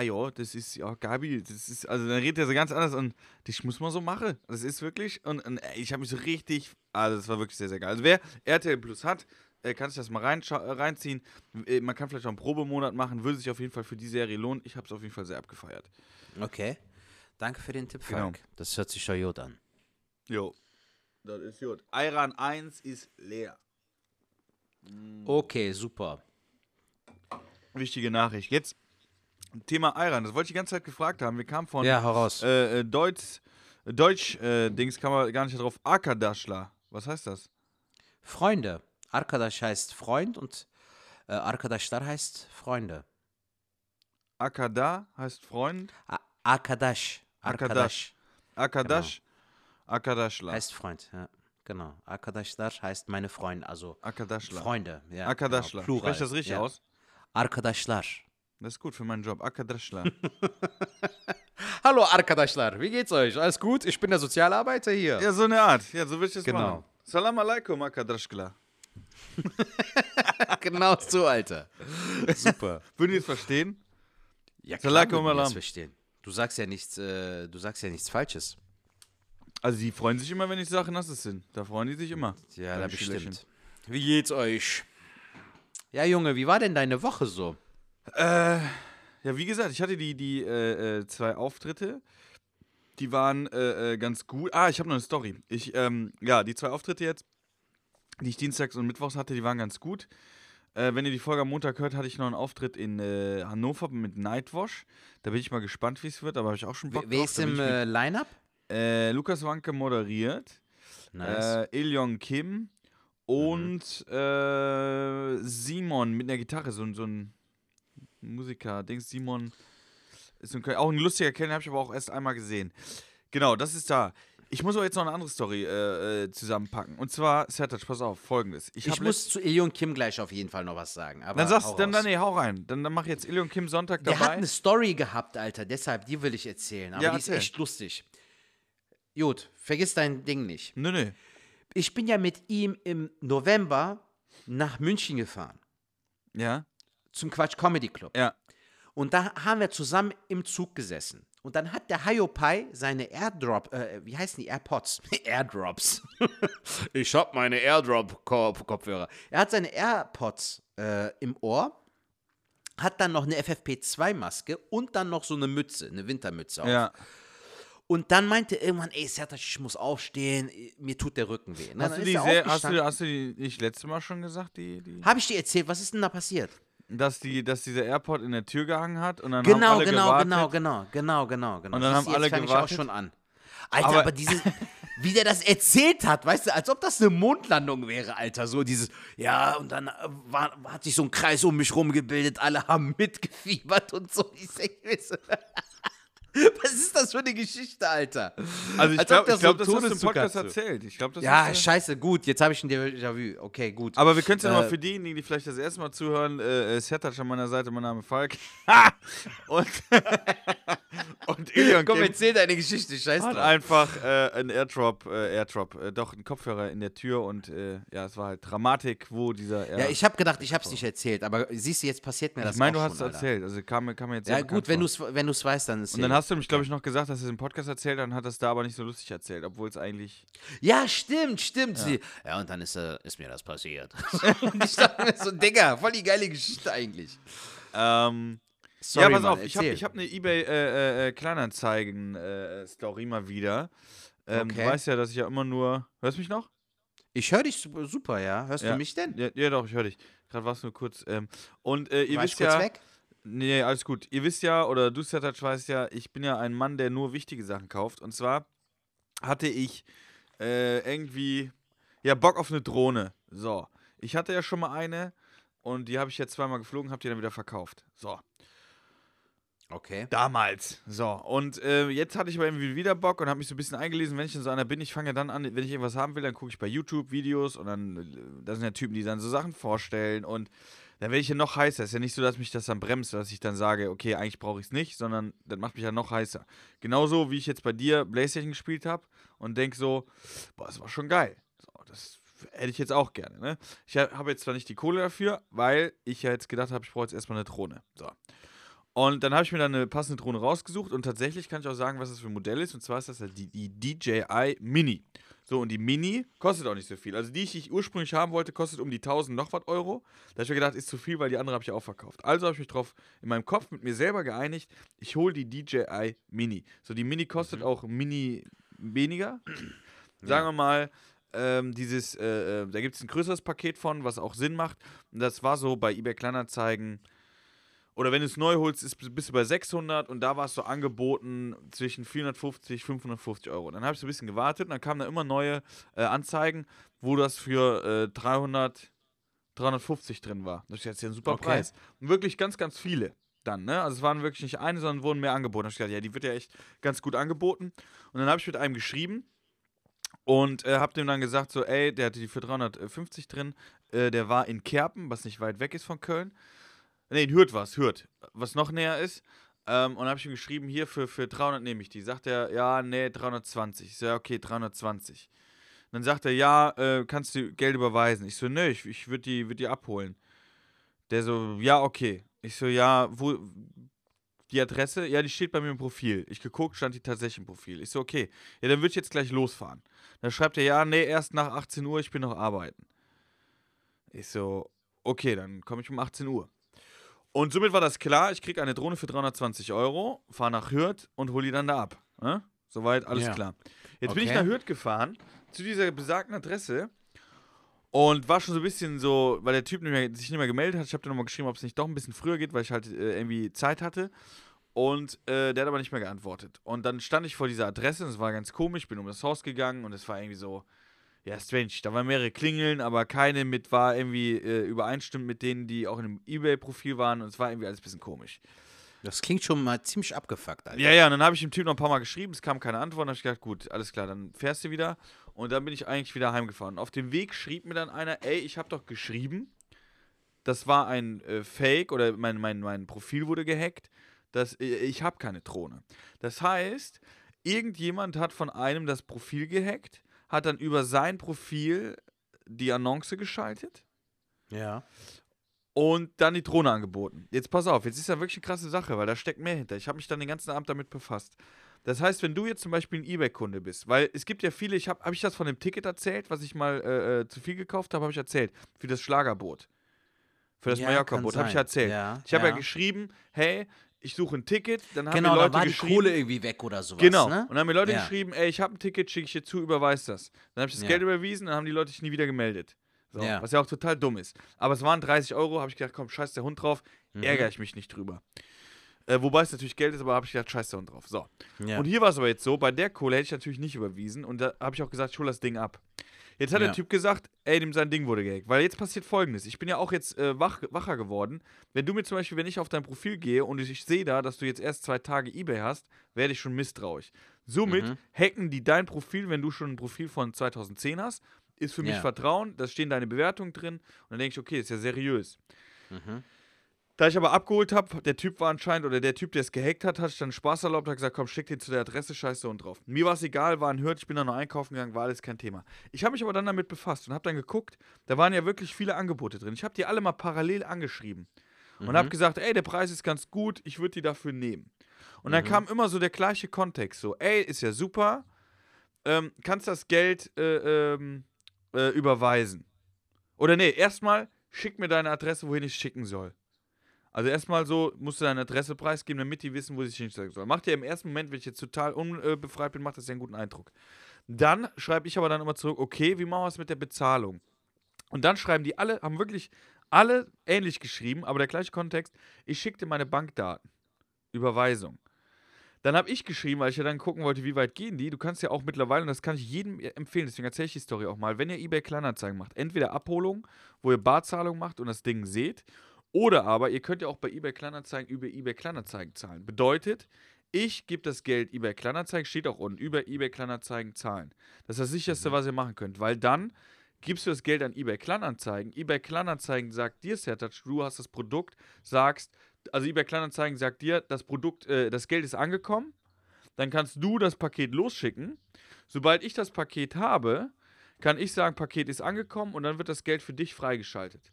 Speaker 2: ah ja, das ist, ja, Gabi, das ist, also dann redet er so ganz anders und das muss man so machen. Das ist wirklich, und, und ich habe mich so richtig, also das war wirklich sehr, sehr geil. Also wer RTL Plus hat, äh, kann sich das mal reinscha- äh, reinziehen. Äh, Man kann vielleicht auch einen Probemonat machen, würde sich auf jeden Fall für die Serie lohnen. Ich habe es auf jeden Fall sehr abgefeiert.
Speaker 1: Okay. Danke für den Tipp,
Speaker 2: Genau.
Speaker 1: Falk. Das hört sich schon gut an.
Speaker 2: Jo, das ist gut. Iran 1 ist leer.
Speaker 1: Okay, super.
Speaker 2: Wichtige Nachricht. Jetzt Thema Ayran. Das wollte ich die ganze Zeit gefragt haben. Wir kamen von
Speaker 1: Ja, hau raus.
Speaker 2: äh, äh, Deutsch, Deutsch äh, Dings kam man gar nicht drauf. Arkadaschla. Was heißt das?
Speaker 1: Freunde. Arkadaş heißt Freund und äh, Arkadaşlar heißt Freunde.
Speaker 2: Akada heißt Freund.
Speaker 1: A Arkadaş.
Speaker 2: Arkadaş. Akadash. Akadaschla.
Speaker 1: Heißt Freund, ja. Genau. Arkadaşlar heißt meine Freunde, also
Speaker 2: Akadaschla.
Speaker 1: Freunde. Ja,
Speaker 2: Akadaschla.
Speaker 1: Genau, Plural.
Speaker 2: Sprech das richtig
Speaker 1: ja.
Speaker 2: aus?
Speaker 1: Arkadaşlar.
Speaker 2: Das ist gut für meinen Job. Akadaschla.
Speaker 1: Hallo Arkadaşlar, wie geht's euch? Alles gut? Ich bin der Sozialarbeiter hier.
Speaker 2: ja, so eine Art. Ja, so will ich das
Speaker 1: Genau.
Speaker 2: machen. Salam alaikum, Akadaschla.
Speaker 1: genau so, Alter. Super.
Speaker 2: Würden die es verstehen?
Speaker 1: Ja, klar, würden das
Speaker 2: alaikum.
Speaker 1: verstehen. Du sagst ja nichts, äh, du sagst ja nichts Falsches.
Speaker 2: Also, die freuen sich immer, wenn ich sage, nasses sind. Da freuen die sich immer.
Speaker 1: Ja, da bestimmt. Wie geht's euch? Ja, Junge, wie war denn deine Woche so?
Speaker 2: Äh, ja, wie gesagt, ich hatte die, die äh, äh, zwei Auftritte. Die waren äh, äh, ganz gut. Ah, ich habe noch eine Story. Ich, ähm, ja, die zwei Auftritte jetzt, die ich dienstags und mittwochs hatte, die waren ganz gut. Äh, wenn ihr die Folge am Montag hört, hatte ich noch einen Auftritt in Hannover mit Nightwash. Da bin ich mal gespannt, wie es wird, aber habe ich auch schon Bock
Speaker 1: Wer, ist im äh, Line-Up?
Speaker 2: Lukas Wanke moderiert.
Speaker 1: Nice.
Speaker 2: Iljong Kim und äh, Simon mit einer Gitarre, so, so ein Musiker. Dings Simon ist ein, auch ein lustiger Kerl, den habe ich aber auch erst einmal gesehen. Genau, das ist da. Ich muss aber jetzt noch eine andere Story äh, äh, zusammenpacken. Und zwar, Sertac, pass auf, folgendes. Ich,
Speaker 1: ich muss zu Ilion Kim gleich auf jeden Fall noch was sagen. Aber
Speaker 2: Dann sagst
Speaker 1: hau
Speaker 2: dann, dann, nee, hau rein. Dann, dann mach jetzt Iljong Kim Sonntag
Speaker 1: Der hat
Speaker 2: dabei.
Speaker 1: eine Story gehabt, Alter, deshalb, die will ich erzählen. Aber
Speaker 2: Ja,
Speaker 1: die ist
Speaker 2: erzähl.
Speaker 1: echt lustig. Gut, vergiss dein Ding nicht.
Speaker 2: Nö, nö.
Speaker 1: Ich bin ja mit ihm im November nach München gefahren,
Speaker 2: Ja,
Speaker 1: zum Quatsch Comedy Club.
Speaker 2: ja.
Speaker 1: Und da haben wir zusammen im Zug gesessen. Und dann hat der Hayopai seine Airdrop, äh, wie heißen die AirPods? Airdrops. ich hab meine Airdrop-Kopfhörer. Er hat seine AirPods äh, im Ohr, hat dann noch eine FFP2-Maske und dann noch so eine Mütze, eine Wintermütze auf.
Speaker 2: Ja.
Speaker 1: Und dann meinte er irgendwann, ey, Sertac, ich muss aufstehen, mir tut der Rücken weh.
Speaker 2: Hast
Speaker 1: dann
Speaker 2: du, die sehr, hast, du, hast du die nicht letzte Mal schon gesagt, die, die
Speaker 1: Hab ich dir erzählt, was ist denn da passiert?
Speaker 2: Dass, die, dass dieser Airport in der Tür gehangen hat und dann haben
Speaker 1: Genau,
Speaker 2: alle
Speaker 1: genau,
Speaker 2: gewartet.
Speaker 1: genau, genau, genau, genau, genau.
Speaker 2: Und dann
Speaker 1: Siehst
Speaker 2: haben alle
Speaker 1: jetzt fang ich auch
Speaker 2: gewartet.
Speaker 1: schon an. Alter, aber,
Speaker 2: Aber-
Speaker 1: dieses, wie der das erzählt hat, weißt du, als ob das eine Mondlandung wäre, Alter. So dieses, ja, und dann äh, war, hat sich so ein Kreis um mich rumgebildet, alle haben mitgefiebert und so. Ich du, was ist das für eine Geschichte, Alter?
Speaker 2: Also ich glaube, glaub,
Speaker 1: so
Speaker 2: das hast du im Podcast erzählt. Ich glaube, das
Speaker 1: Ja, scheiße, gut, jetzt habe ich ein Déjà-vu. Okay, gut.
Speaker 2: Aber wir können es ja
Speaker 1: Äh,
Speaker 2: mal für diejenigen, die vielleicht das erste Mal zuhören, äh, äh, Sertac an meiner Seite, mein Name ist Falk. und und Ilion
Speaker 1: Komm, erzähl deine Geschichte, scheiß
Speaker 2: hat
Speaker 1: drauf.
Speaker 2: einfach äh, einen Airdrop, äh, Airdrop, äh, doch einen Kopfhörer in der Tür und äh, ja, es war halt Dramatik, wo dieser Air
Speaker 1: Ja, ich habe gedacht, ich habe es nicht erzählt, aber siehst du, jetzt passiert mir das
Speaker 2: Ich meine, du hast es erzählt, also kam, mir- kam mir jetzt
Speaker 1: Ja, gut, wenn du es wenn du's weißt, dann ist
Speaker 2: Und dann hast du mich, glaube ich, noch gesagt, dass du es im Podcast erzählt, dann hat das da aber nicht so lustig erzählt, obwohl es eigentlich.
Speaker 1: Ja, stimmt, stimmt. Ja, Sie, ja und dann ist, äh, ist mir das passiert. und ich dachte mir so, Digga, voll die geile Geschichte eigentlich.
Speaker 2: Ähm,
Speaker 1: Sorry,
Speaker 2: ja, pass
Speaker 1: Mann,
Speaker 2: auf, ich habe
Speaker 1: erzähl.
Speaker 2: ich hab eine eBay äh, äh, Kleinanzeigen-Story mal wieder. Ähm,
Speaker 1: Okay.
Speaker 2: Du weißt ja, dass ich ja immer nur. Hörst du mich noch?
Speaker 1: Ich höre dich super, super, ja. Hörst
Speaker 2: Ja.
Speaker 1: du mich denn?
Speaker 2: Ja, ja doch, ich höre dich. Gerade warst du nur kurz. Ähm, und äh, ihr
Speaker 1: War ich
Speaker 2: wisst
Speaker 1: kurz
Speaker 2: ja.
Speaker 1: weg?
Speaker 2: Nee, alles gut. Ihr wisst ja, oder du, Sertac, weißt ja, ich bin ja ein Mann, der nur wichtige Sachen kauft. Und zwar hatte ich äh, irgendwie, ja, Bock auf eine Drohne. So. Ich hatte ja schon mal eine und die habe ich jetzt zweimal geflogen, habe die dann wieder verkauft. So.
Speaker 1: Okay.
Speaker 2: Damals. So. Und äh, jetzt hatte ich aber irgendwie wieder Bock und habe mich so ein bisschen eingelesen. Wenn ich in so einer bin, ich fange dann an, wenn ich irgendwas haben will, dann gucke ich bei YouTube Videos und dann, äh, da sind ja Typen, die dann so Sachen vorstellen und dann werde ich ja noch heißer. Ist ja nicht so, dass mich das dann bremst, dass ich dann sage, okay, eigentlich brauche ich es nicht, sondern das macht mich ja noch heißer. Genauso wie ich jetzt bei dir Playstation gespielt habe und denke so, boah, das war schon geil. So, das hätte ich jetzt auch gerne. Ne? Ich habe jetzt zwar nicht die Kohle dafür, weil ich ja jetzt gedacht habe, ich brauche jetzt erstmal eine Drohne. So. Und dann habe ich mir dann eine passende Drohne rausgesucht und tatsächlich kann ich auch sagen, was das für ein Modell ist. Und zwar ist das die, die DJI Mini. So, und die Mini kostet auch nicht so viel. Also die, die ich ursprünglich haben wollte, kostet um die 1000 noch was Euro. Da habe ich mir gedacht, ist zu viel, weil die andere habe ich ja auch verkauft. Also habe ich mich drauf in meinem Kopf mit mir selber geeinigt, ich hole die DJI Mini. So, die Mini kostet auch Mini weniger. Sagen wir mal, ähm, dieses, äh, äh, da gibt es ein größeres Paket von, was auch Sinn macht. Und das war so bei eBay Kleinanzeigen oder wenn du es neu holst, ist, bist du bei 600 und da war es so angeboten zwischen 450 550 Euro. Dann habe ich so ein bisschen gewartet und dann kamen da immer neue äh, Anzeigen, wo das für äh, 300, 350 drin war. Das ist jetzt ein super
Speaker 1: Okay.
Speaker 2: Preis. Und wirklich ganz, ganz viele dann, ne? Also es waren wirklich nicht eine, sondern wurden mehr angeboten. Da habe ich gedacht, ja, die wird ja echt ganz gut angeboten. Und dann habe ich mit einem geschrieben und äh, habe dem dann gesagt, so, ey, der hatte die für 350 drin, äh, der war in Kerpen, was nicht weit weg ist von Köln. Ne, in Hürth war Hürth, was noch näher ist. Ähm, und habe ich ihm geschrieben, hier für, für 300 nehme ich die. Sagt er, ja, nee, 320. Ich so, ja, okay, 320. Dann sagt er, ja, äh, kannst du Geld überweisen? Ich so, nö, ich, ich würde die, würd die abholen. Der so, ja, okay. Ich so, ja, wo, die Adresse? Ja, die steht bei mir im Profil. Ich geguckt, stand die tatsächlich im Profil. Ich so, okay. Ja, dann würde ich jetzt gleich losfahren. Dann schreibt er, ja, nee, erst nach 18 Uhr, ich bin noch arbeiten. Ich so, okay, dann komme ich um 18 Uhr. Und somit war das klar, ich kriege eine Drohne für 320 Euro, fahre nach Hürth und hole die dann da ab. Ne? Soweit, alles
Speaker 1: Ja.
Speaker 2: klar. Jetzt bin ich
Speaker 1: Okay.
Speaker 2: nach Hürth gefahren, zu dieser besagten Adresse und war schon so ein bisschen so, weil der Typ nicht mehr, sich nicht mehr gemeldet hat. Ich habe dann nochmal geschrieben, ob es nicht doch ein bisschen früher geht, weil ich halt äh, irgendwie Zeit hatte. Und äh, der hat aber nicht mehr geantwortet. Und dann stand ich vor dieser Adresse und es war ganz komisch. bin um das Haus gegangen und es war irgendwie so, ja, strange. Da waren mehrere Klingeln, aber keine mit war irgendwie äh, übereinstimmt mit denen, die auch in dem Ebay-Profil waren. Und es war irgendwie alles ein bisschen komisch.
Speaker 1: Das klingt schon mal ziemlich abgefuckt, Alter.
Speaker 2: Ja, ja, und dann habe ich dem Typ noch ein paar Mal geschrieben, es kam keine Antwort, dann habe ich gedacht, gut, alles klar, dann fährst du wieder. Und dann bin ich eigentlich wieder heimgefahren. Auf dem Weg schrieb mir dann einer, ey, ich habe doch geschrieben, das war ein äh, Fake oder mein, mein, mein Profil wurde gehackt, dass, äh, ich habe keine Drohne. Das heißt, irgendjemand hat von einem das Profil gehackt, hat dann über sein Profil die Annonce geschaltet
Speaker 1: Ja.
Speaker 2: und dann die Drohne angeboten. Jetzt pass auf, jetzt ist ja wirklich eine krasse Sache, weil da steckt mehr hinter. Ich habe mich dann den ganzen Abend damit befasst. Das heißt, wenn du jetzt zum Beispiel ein Ebay-Kunde bist, weil es gibt ja viele, ich habe hab ich das von dem Ticket erzählt, was ich mal äh, äh, zu viel gekauft habe, habe ich erzählt. Für das Schlagerboot. Für das
Speaker 1: Ja,
Speaker 2: Mallorca-Boot, habe ich erzählt.
Speaker 1: Ja,
Speaker 2: ich habe ja.
Speaker 1: ja.
Speaker 2: geschrieben, hey, ich suche ein Ticket, dann haben
Speaker 1: Genau,
Speaker 2: mir
Speaker 1: da
Speaker 2: Leute
Speaker 1: war die. Kohle irgendwie weg oder sowas.
Speaker 2: Genau.
Speaker 1: Ne?
Speaker 2: Und dann haben mir Leute
Speaker 1: Ja.
Speaker 2: geschrieben, ey, ich habe ein Ticket, schicke ich dir zu, überweis das. Dann habe ich das
Speaker 1: Ja.
Speaker 2: Geld überwiesen, dann haben die Leute sich nie wieder gemeldet. So,
Speaker 1: Ja.
Speaker 2: Was ja auch total dumm ist. Aber es waren 30 Euro, habe ich gedacht, komm, scheiß der Hund drauf,
Speaker 1: Mhm.
Speaker 2: ärgere ich mich nicht drüber. Äh, wobei es natürlich Geld ist, aber habe ich gedacht, scheiß der Hund drauf. So. Und hier war es aber jetzt so, bei der Kohle hätte ich natürlich nicht überwiesen und da habe ich auch gesagt, ich hole das Ding ab. Jetzt hat
Speaker 1: Ja.
Speaker 2: der Typ gesagt, ey, dem sein Ding wurde gehackt. Weil jetzt passiert folgendes. Ich bin ja auch jetzt äh, wach, wacher geworden. Wenn du mir zum Beispiel, wenn ich auf dein Profil gehe und ich sehe da, dass du jetzt erst zwei Tage Ebay hast, werde ich schon misstrauisch. Somit
Speaker 1: Mhm.
Speaker 2: hacken die dein Profil, wenn du schon ein Profil von 2010 hast. Ist für mich
Speaker 1: Ja.
Speaker 2: Vertrauen, da stehen deine Bewertungen drin. Und dann denke ich, okay, ist ja seriös.
Speaker 1: Mhm.
Speaker 2: Da ich aber abgeholt habe, der Typ war anscheinend, oder der Typ, der es gehackt hat, hat sich dann Spaß erlaubt, hat gesagt, komm, schick den zu der Adresse, scheiße und drauf. Mir war es egal, war ein Hirt, ich bin da noch einkaufen gegangen, war alles kein Thema. Ich habe mich aber dann damit befasst und habe dann geguckt, da waren ja wirklich viele Angebote drin. Ich habe die alle mal parallel angeschrieben und habe gesagt, ey, der Preis ist ganz gut, ich würde die dafür nehmen. Und dann kam immer so der gleiche Kontext, so, ey, ist ja super, ähm, kannst das Geld äh, ähm, äh, überweisen. Oder nee, erstmal schick mir deine Adresse, wohin ich schicken soll. Also erstmal so, musst du deine Adresse preisgeben, damit die wissen, wo sie sich hinstellen sollen. Macht ja im ersten Moment, wenn ich jetzt total unbefreit bin, macht das ja einen guten Eindruck. Dann schreibe ich aber dann immer zurück, okay, wie machen wir es mit der Bezahlung? Und dann schreiben die alle, haben wirklich alle ähnlich geschrieben, aber der gleiche Kontext, ich schicke dir meine Bankdaten. Überweisung. Dann habe ich geschrieben, weil ich ja dann gucken wollte, wie weit gehen die. Du kannst ja auch mittlerweile, und das kann ich jedem empfehlen, deswegen erzähle ich die Story auch mal, wenn ihr eBay Kleinanzeigen macht, entweder Abholung, wo ihr Barzahlung macht und das Ding seht, oder aber ihr könnt ja auch bei eBay Kleinanzeigen über eBay Kleinanzeigen zahlen. Bedeutet, ich gebe das Geld eBay Kleinanzeigen, steht auch unten, über eBay Kleinanzeigen zahlen. Das ist das sicherste, was ihr machen könnt, weil dann gibst du das Geld an eBay Kleinanzeigen. eBay Kleinanzeigen sagt dir, Sertac, du hast das Produkt, sagst, also eBay Kleinanzeigen sagt dir, das Produkt, äh, das Geld ist angekommen, dann kannst du das Paket losschicken. Sobald ich das Paket habe, kann ich sagen, Paket ist angekommen und dann wird das Geld für dich freigeschaltet.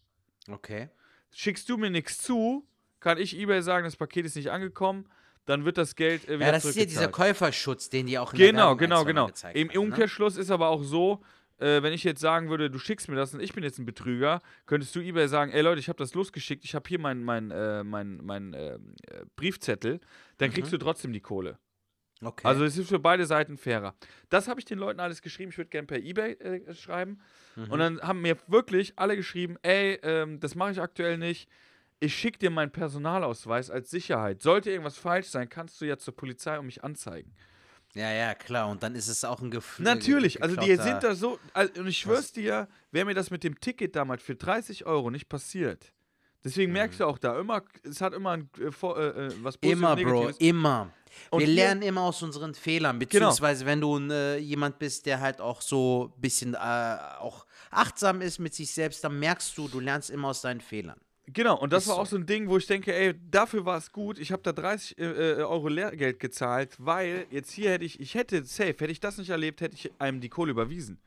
Speaker 1: Okay.
Speaker 2: Schickst du mir nichts zu, kann ich eBay sagen, das Paket ist nicht angekommen, dann wird das Geld äh, wieder
Speaker 1: Ja, das ist ja dieser. Käuferschutz, den die auch in der
Speaker 2: Genau,
Speaker 1: Werbung
Speaker 2: genau, genau. Im
Speaker 1: haben, ne?
Speaker 2: Umkehrschluss ist aber auch so, äh, wenn ich jetzt sagen würde, du schickst mir das und ich bin jetzt ein Betrüger, könntest du eBay sagen, ey Leute, ich habe das losgeschickt, ich habe hier meinen mein, äh, mein, mein, äh, äh, Briefzettel, dann kriegst du trotzdem die Kohle.
Speaker 1: Okay.
Speaker 2: Also es ist für beide Seiten fairer. Das habe ich den Leuten alles geschrieben, ich würde gerne per Ebay äh, schreiben.
Speaker 1: Mhm.
Speaker 2: Und dann haben mir wirklich alle geschrieben, ey, ähm, das mache ich aktuell nicht. ich schicke dir meinen Personalausweis als Sicherheit. Sollte irgendwas falsch sein, kannst du ja zur Polizei und mich anzeigen.
Speaker 1: Ja, ja, klar. Und dann ist es auch ein Gefühl.
Speaker 2: Natürlich, also die sind da so, also, und ich schwör's dir, wäre mir das mit dem Ticket damals für 30 Euro nicht passiert. Deswegen merkst du auch da immer, es hat immer ein, äh, vor- äh, äh, was Positives
Speaker 1: Immer, Bro, immer.
Speaker 2: Und
Speaker 1: wir lernen immer aus unseren Fehlern, beziehungsweise wenn du äh, jemand bist, der halt auch so ein bisschen äh, auch achtsam ist mit sich selbst, dann merkst du, du lernst immer aus deinen Fehlern.
Speaker 2: Genau, und das
Speaker 1: Ist
Speaker 2: war auch so ein Ding, wo ich denke, ey, dafür war es gut. Ich habe da 30 äh, äh, Euro Lehrgeld gezahlt, weil jetzt hier hätte ich, ich hätte safe, hätte ich das nicht erlebt, hätte ich einem die Kohle überwiesen.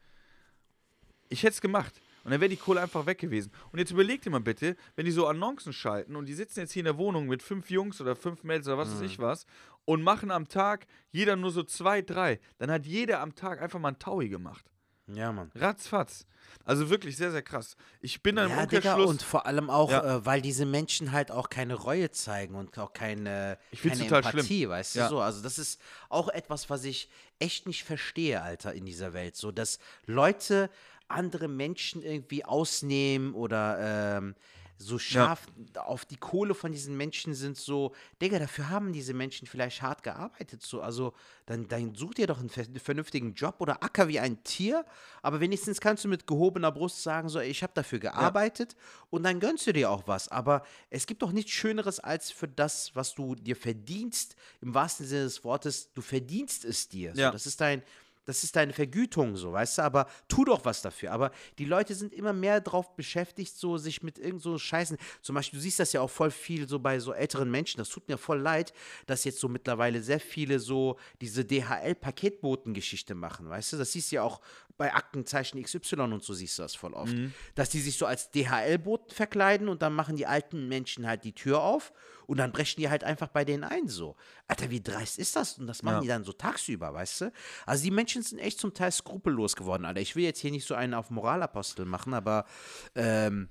Speaker 2: Ich hätte es gemacht. Und dann wäre die Kohle einfach weg gewesen. Und jetzt überleg dir mal bitte, wenn die so Annoncen schalten und die sitzen jetzt hier in der Wohnung mit fünf Jungs oder fünf Mädels oder was weiß ich was und machen am Tag jeder nur so zwei, drei, dann hat jeder am Tag einfach mal ein Taui gemacht.
Speaker 1: Ja, Mann.
Speaker 2: Ratzfatz. Also wirklich sehr, sehr krass. Ich bin dann im
Speaker 1: Ja, Digga,
Speaker 2: Umkehrschluss.
Speaker 1: und vor allem auch,
Speaker 2: Ja.
Speaker 1: äh, weil diese Menschen halt auch keine Reue zeigen und auch keine,
Speaker 2: Ich
Speaker 1: keine
Speaker 2: total
Speaker 1: Empathie,
Speaker 2: schlimm.
Speaker 1: weißt
Speaker 2: Ja.
Speaker 1: du so. Also das ist auch etwas, was ich echt nicht verstehe, Alter, in dieser Welt. So, dass Leute andere Menschen irgendwie ausnehmen oder ähm, so scharf auf die Kohle von diesen Menschen sind, so, Digga, dafür haben diese Menschen vielleicht hart gearbeitet. So, also dann, dann such dir doch einen ver- vernünftigen Job oder acker wie ein Tier, aber wenigstens kannst du mit gehobener Brust sagen, so, ich habe dafür gearbeitet und dann gönnst du dir auch was. Aber es gibt doch nichts Schöneres als für das, was du dir verdienst, im wahrsten Sinne des Wortes, du verdienst es dir. So,
Speaker 2: Ja.
Speaker 1: Das ist dein. Das ist deine Vergütung, so, weißt du, aber tu doch was dafür. Aber die Leute sind immer mehr drauf beschäftigt, so sich mit irgend so Scheißen. Zum Beispiel, du siehst das ja auch voll viel so bei so älteren Menschen. Das tut mir voll leid, dass jetzt so mittlerweile sehr viele so diese DHL-Paketboten-Geschichte machen, weißt du? Das siehst du ja auch bei Aktenzeichen XY und so siehst du das voll oft. Dass die sich so als DHL-Boten verkleiden und dann machen die alten Menschen halt die Tür auf und dann brechen die halt einfach bei denen ein, so. Alter, wie dreist ist das? Und das machen
Speaker 2: Ja.
Speaker 1: die dann so tagsüber, weißt du? Also die Menschen sind echt zum Teil skrupellos geworden, Alter. Ich will jetzt hier nicht so einen auf Moralapostel machen, aber ähm,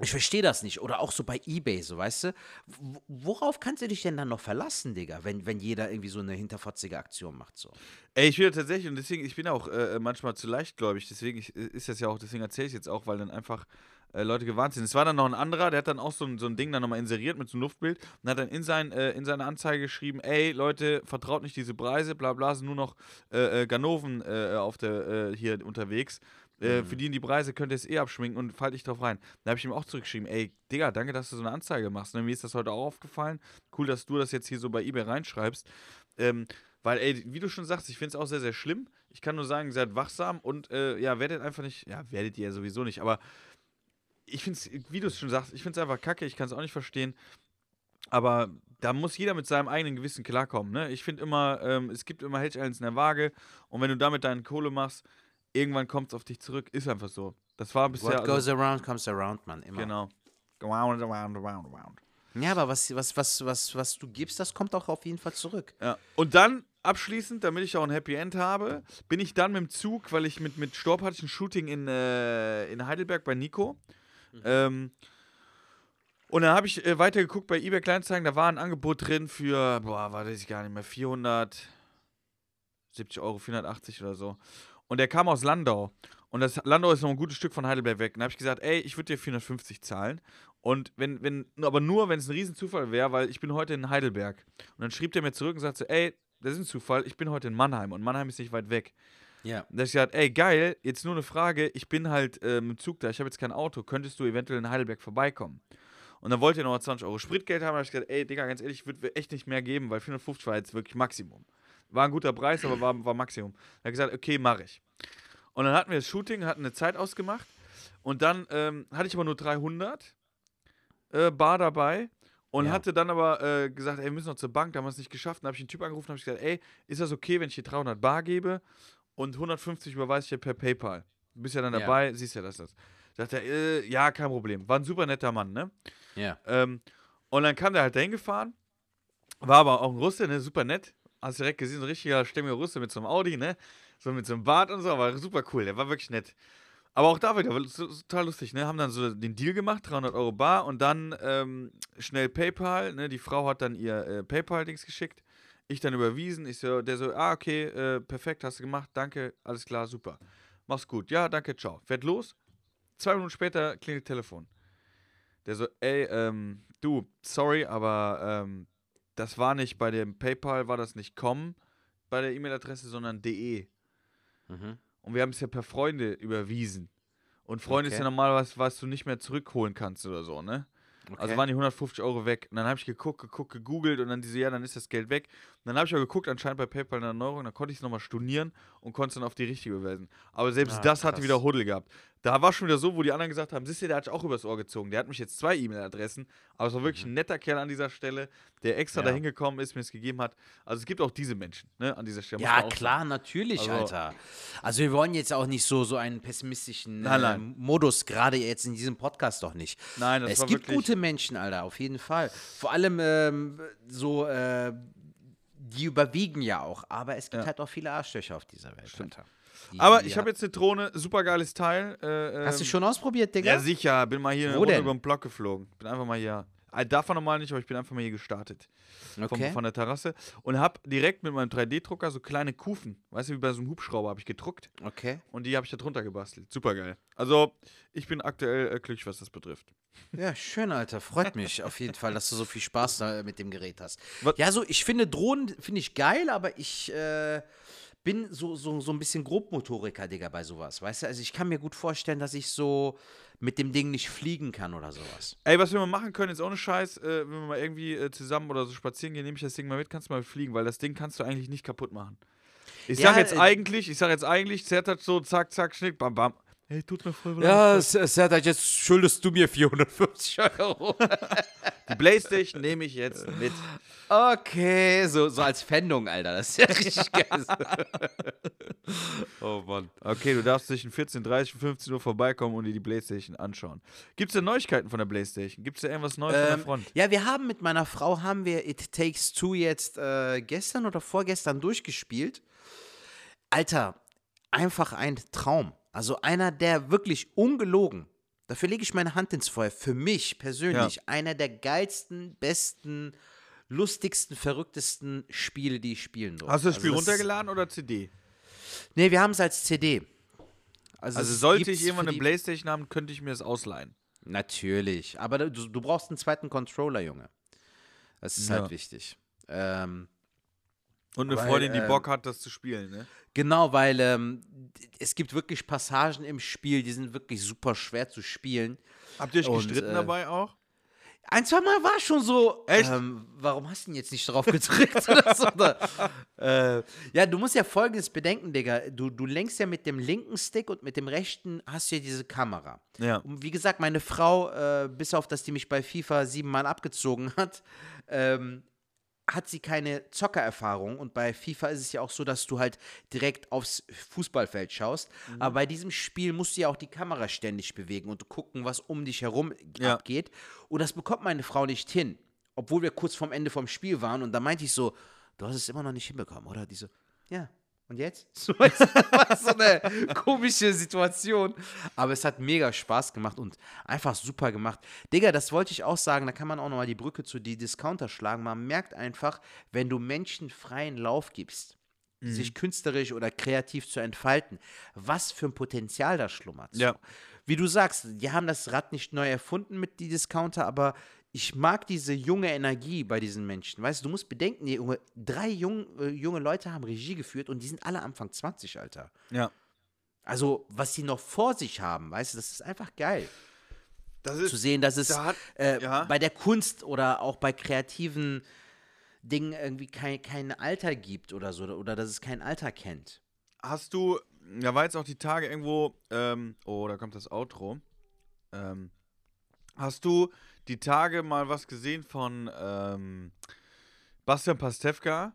Speaker 1: ich verstehe das nicht. Oder auch so bei Ebay, so, weißt du? Worauf kannst du dich denn dann noch verlassen, Digga, wenn, wenn jeder irgendwie so eine hinterfotzige Aktion macht, so?
Speaker 2: Ey, ich will tatsächlich, und deswegen, ich bin auch äh, manchmal zu leichtgläubig, deswegen ich, äh, ist das ja auch, deswegen erzähle ich jetzt auch, weil dann einfach äh, Leute gewarnt sind. Es war dann noch ein anderer, der hat dann auch so ein, so ein Ding dann nochmal inseriert mit so einem Luftbild und hat dann in, sein, äh, in seine Anzeige geschrieben, ey, Leute, vertraut nicht diese Preise, bla bla, sind nur noch äh, äh, Ganoven äh, auf der, äh, hier unterwegs. Äh, Für die die Preise könnt ihr es eh abschminken und fallt nicht drauf rein. Da habe ich ihm auch zurückgeschrieben, ey, Digga, danke, dass du so eine Anzeige machst. Ne, mir ist das heute auch aufgefallen. Cool, dass du das jetzt hier so bei eBay reinschreibst. Ähm, weil, ey, wie du schon sagst, ich finde es auch sehr, sehr schlimm. Ich kann nur sagen, seid wachsam und äh, ja, werdet einfach nicht, ja, werdet ihr ja sowieso nicht, aber ich finde es, wie du es schon sagst, ich finde es einfach kacke, ich kann es auch nicht verstehen. Aber da muss jeder mit seinem eigenen Gewissen klarkommen. Ne? Ich finde immer, ähm, es gibt immer Hedge in der Waage und wenn du damit deine Kohle machst, irgendwann kommt es auf dich zurück. Ist einfach so. Das war bisher.
Speaker 1: What
Speaker 2: also-
Speaker 1: goes around comes around, man. Immer.
Speaker 2: genau. Around, around, around, around.
Speaker 1: Ja, aber was, was, was, was, was du gibst, das kommt auch auf jeden Fall zurück.
Speaker 2: Ja. Und dann abschließend, damit ich auch ein Happy End habe, bin ich dann mit dem Zug, weil ich mit, mit Storb hatte ich ein Shooting in, äh, in Heidelberg bei Nico. Ähm, und dann habe ich äh, weitergeguckt bei eBay Kleinanzeigen, da war ein Angebot drin für, boah, weiß ich gar nicht mehr, 470 Euro, 480 oder so. Und der kam aus Landau. Und das Landau ist noch ein gutes Stück von Heidelberg weg. Und da habe ich gesagt, ey, ich würde dir 450 zahlen. Und wenn, wenn, aber nur, wenn es ein Riesenzufall wäre, weil ich bin heute in Heidelberg. Und dann schrieb der mir zurück und sagte, ey, das ist ein Zufall, ich bin heute in Mannheim und Mannheim ist nicht weit weg.
Speaker 1: Ja.
Speaker 2: Und da hab ich gesagt, ey, geil, jetzt nur eine Frage, ich bin halt äh, mit dem Zug da, ich habe jetzt kein Auto, könntest du eventuell in Heidelberg vorbeikommen? Und dann wollte er noch 20 Euro Spritgeld haben, da habe ich gesagt, ey, Digga, ganz ehrlich, ich würde echt nicht mehr geben, weil 450 war jetzt wirklich Maximum. War ein guter Preis, aber war, war Maximum. Er hat gesagt, okay, mache ich. Und dann hatten wir das Shooting, hatten eine Zeit ausgemacht und dann ähm, hatte ich aber nur 300 äh, Bar dabei und
Speaker 1: Ja.
Speaker 2: hatte dann aber äh, gesagt, ey, wir müssen noch zur Bank, da haben wir es nicht geschafft. Dann habe ich einen Typ angerufen und habe gesagt, ey, ist das okay, wenn ich dir 300 Bar gebe und 150 überweise ich dir per PayPal? Du bist ja dann
Speaker 1: Ja.
Speaker 2: dabei, siehst ja, dass das. Sagt er, äh, ja, kein Problem. War ein super netter Mann, ne?
Speaker 1: Ja.
Speaker 2: Ähm, und dann kam der halt dahin gefahren, war aber auch ein Russe, ne? Super nett. Hast direkt gesehen, so ein richtiger stämmiger Russe mit so einem Audi, ne? So mit so einem Bart und so, war super cool, der war wirklich nett. Aber auch da wieder, war total lustig, ne? Haben dann so den Deal gemacht, 300 Euro bar und dann ähm, schnell PayPal, ne? Die Frau hat dann ihr äh, PayPal-Dings geschickt, ich dann überwiesen, ich so, der so, ah, okay, äh, perfekt, hast du gemacht, danke, alles klar, super. Mach's gut, ja, danke, ciao. Fährt los, zwei Minuten später klingelt Telefon. Der so, ey, ähm, du, sorry, aber ähm, das war nicht bei dem PayPal, war das nicht com bei der E-Mail-Adresse, sondern de.
Speaker 1: Mhm.
Speaker 2: Und wir haben es ja per Freunde überwiesen. Und Freunde ist
Speaker 1: Okay.
Speaker 2: ja normal was, was du nicht mehr zurückholen kannst oder so, ne?
Speaker 1: Okay.
Speaker 2: Also waren die 150 Euro weg. Und dann habe ich geguckt, geguckt, gegoogelt und dann diese, ja, dann ist das Geld weg. Und dann habe ich auch geguckt, anscheinend bei PayPal eine Erneuerung, dann konnte ich es nochmal stornieren und konnte es dann auf die richtige überweisen. Aber selbst
Speaker 1: Ah,
Speaker 2: das hatte
Speaker 1: krass.
Speaker 2: wieder Huddel gehabt. Da war schon wieder so, wo die anderen gesagt haben, siehst du, der hat sich auch übers Ohr gezogen. Der hat mich jetzt zwei E-Mail-Adressen, aber es war wirklich ein netter Kerl an dieser Stelle, der extra
Speaker 1: Mhm. Ja.
Speaker 2: dahin gekommen ist, mir es gegeben hat. Also es gibt auch diese Menschen, ne, an dieser Stelle.
Speaker 1: Ja, klar,
Speaker 2: sagen.
Speaker 1: natürlich,
Speaker 2: Also-
Speaker 1: Alter. Also wir wollen jetzt auch nicht so, so einen pessimistischen
Speaker 2: Nein,
Speaker 1: äh,
Speaker 2: nein.
Speaker 1: Modus, gerade jetzt in diesem Podcast doch nicht.
Speaker 2: Nein, das
Speaker 1: es
Speaker 2: war
Speaker 1: gibt gute Menschen, Alter, auf jeden Fall. Vor allem ähm, so, äh, die überwiegen ja auch, aber es gibt
Speaker 2: Ja.
Speaker 1: halt auch viele Arschlöcher auf dieser Welt,
Speaker 2: Stimmt.
Speaker 1: Alter.
Speaker 2: Aber ich habe
Speaker 1: ha-
Speaker 2: jetzt eine Drohne, super geiles Teil. Äh,
Speaker 1: Hast du
Speaker 2: ähm,
Speaker 1: schon ausprobiert, Digga?
Speaker 2: Ja, sicher. Bin mal hier
Speaker 1: Wo
Speaker 2: über den Block geflogen. Bin einfach mal hier. Äh, man normal nicht, aber ich bin einfach mal hier gestartet.
Speaker 1: Okay.
Speaker 2: von der Terrasse. Und hab direkt mit meinem 3D-Drucker so kleine Kufen. Weißt du, wie bei so einem Hubschrauber habe ich gedruckt.
Speaker 1: okay.
Speaker 2: Und die habe ich da drunter gebastelt. Super geil. Also, ich bin aktuell äh, glücklich, was das betrifft.
Speaker 1: Ja, schön, Alter. Freut mich auf jeden Fall, dass du so viel Spaß da mit dem Gerät hast.
Speaker 2: Was-
Speaker 1: Ja, so, ich finde Drohnen, finde ich geil, aber ich äh, bin so, so, so ein bisschen Grobmotoriker, Digga, bei sowas. Weißt du, also ich kann mir gut vorstellen, dass ich so mit dem Ding nicht fliegen kann oder sowas.
Speaker 2: Ey, was wir mal machen können, ist ohne Scheiß, äh, wenn wir mal irgendwie äh, zusammen oder so spazieren gehen, nehme ich das Ding mal mit, kannst du mal fliegen, weil das Ding kannst du eigentlich nicht kaputt machen. Ich
Speaker 1: Ja,
Speaker 2: sag jetzt
Speaker 1: äh,
Speaker 2: eigentlich, ich sag jetzt eigentlich, zerrt so, zack, zack, schnick, bam, bam. Hey, tut mir voll leid.
Speaker 1: Ja, Sertat, jetzt schuldest du mir 450 Euro.
Speaker 2: Die Playstation nehme ich jetzt mit.
Speaker 1: Okay, so, so als Pfändung, Alter. Das ist ja richtig geil. oh Mann.
Speaker 2: Okay, du darfst zwischen 14.30 und 15 Uhr vorbeikommen und dir die Playstation anschauen. Gibt es denn Neuigkeiten von der Playstation? Gibt es da irgendwas Neues von der
Speaker 1: Ähm,
Speaker 2: Front?
Speaker 1: ja, wir haben mit meiner Frau haben wir It Takes Two jetzt äh, gestern oder vorgestern durchgespielt. Alter, einfach ein Traum. Also einer, der wirklich ungelogen, dafür lege ich meine Hand ins Feuer, für mich persönlich einer der geilsten, besten, lustigsten, verrücktesten Spiele, die ich spielen durfte.
Speaker 2: Hast du das Spiel
Speaker 1: also ist-
Speaker 2: runtergeladen oder CD?
Speaker 1: Nee, wir haben es als CD. Also,
Speaker 2: Also
Speaker 1: es
Speaker 2: sollte ich
Speaker 1: für
Speaker 2: eine Playstation haben, könnte ich mir das ausleihen.
Speaker 1: Natürlich, aber du, du brauchst einen zweiten Controller, Junge. Das ist
Speaker 2: Ja.
Speaker 1: halt wichtig. Ähm,
Speaker 2: Und eine
Speaker 1: Weil,
Speaker 2: Freundin, die
Speaker 1: ähm,
Speaker 2: Bock hat, das zu spielen, ne?
Speaker 1: Genau, weil ähm, es gibt wirklich Passagen im Spiel, die sind wirklich super schwer zu spielen.
Speaker 2: Habt ihr euch
Speaker 1: Und,
Speaker 2: gestritten
Speaker 1: äh,
Speaker 2: dabei auch?
Speaker 1: Ein, zwei Mal war schon so.
Speaker 2: Echt?
Speaker 1: Ähm, warum hast du denn jetzt nicht drauf gedrückt oder so? Oder, äh, ja, du musst ja folgendes bedenken, Digga. Du, du lenkst ja mit dem linken Stick und mit dem rechten hast du ja diese Kamera.
Speaker 2: Ja.
Speaker 1: Und wie gesagt, meine Frau, äh, bis auf dass die mich bei FIFA siebenmal abgezogen hat, ähm, hat sie keine Zockererfahrung und bei FIFA ist es ja auch so, dass du halt direkt aufs Fußballfeld schaust.
Speaker 2: Mhm.
Speaker 1: Aber bei diesem Spiel musst du ja auch die Kamera ständig bewegen und gucken, was um dich herum
Speaker 2: Ja.
Speaker 1: abgeht. Und das bekommt meine Frau nicht hin, obwohl wir kurz vorm Ende vom Spiel waren. Und da meinte ich so, du hast es immer noch nicht hinbekommen, oder? Die so, ja. Und jetzt? So, so eine komische Situation. Aber es hat mega Spaß gemacht und einfach super gemacht. Digga, das wollte ich auch sagen, da kann man auch nochmal die Brücke zu die Discounter schlagen. Man merkt einfach, wenn du Menschen freien Lauf gibst,
Speaker 2: Mhm.
Speaker 1: sich künstlerisch oder kreativ zu entfalten, was für ein Potenzial da schlummert.
Speaker 2: Ja.
Speaker 1: Wie du sagst, die haben das Rad nicht neu erfunden mit die Discounter, aber ich mag diese junge Energie bei diesen Menschen. Weißt du, du musst bedenken, junge, drei jung, äh, junge Leute haben Regie geführt und die sind alle Anfang 20, Alter.
Speaker 2: Ja.
Speaker 1: Also, was sie noch vor sich haben, weißt du, das ist einfach geil.
Speaker 2: Das
Speaker 1: Zu sehen, dass es
Speaker 2: da hat-
Speaker 1: äh,
Speaker 2: ja.
Speaker 1: bei der Kunst oder auch bei kreativen Dingen irgendwie kein, kein Alter gibt oder so, oder dass es kein Alter kennt.
Speaker 2: Hast du, da war jetzt auch die Tage irgendwo, ähm, oh, da kommt das Outro. Ähm, hast du die Tage mal was gesehen von ähm, Bastian Pastewka?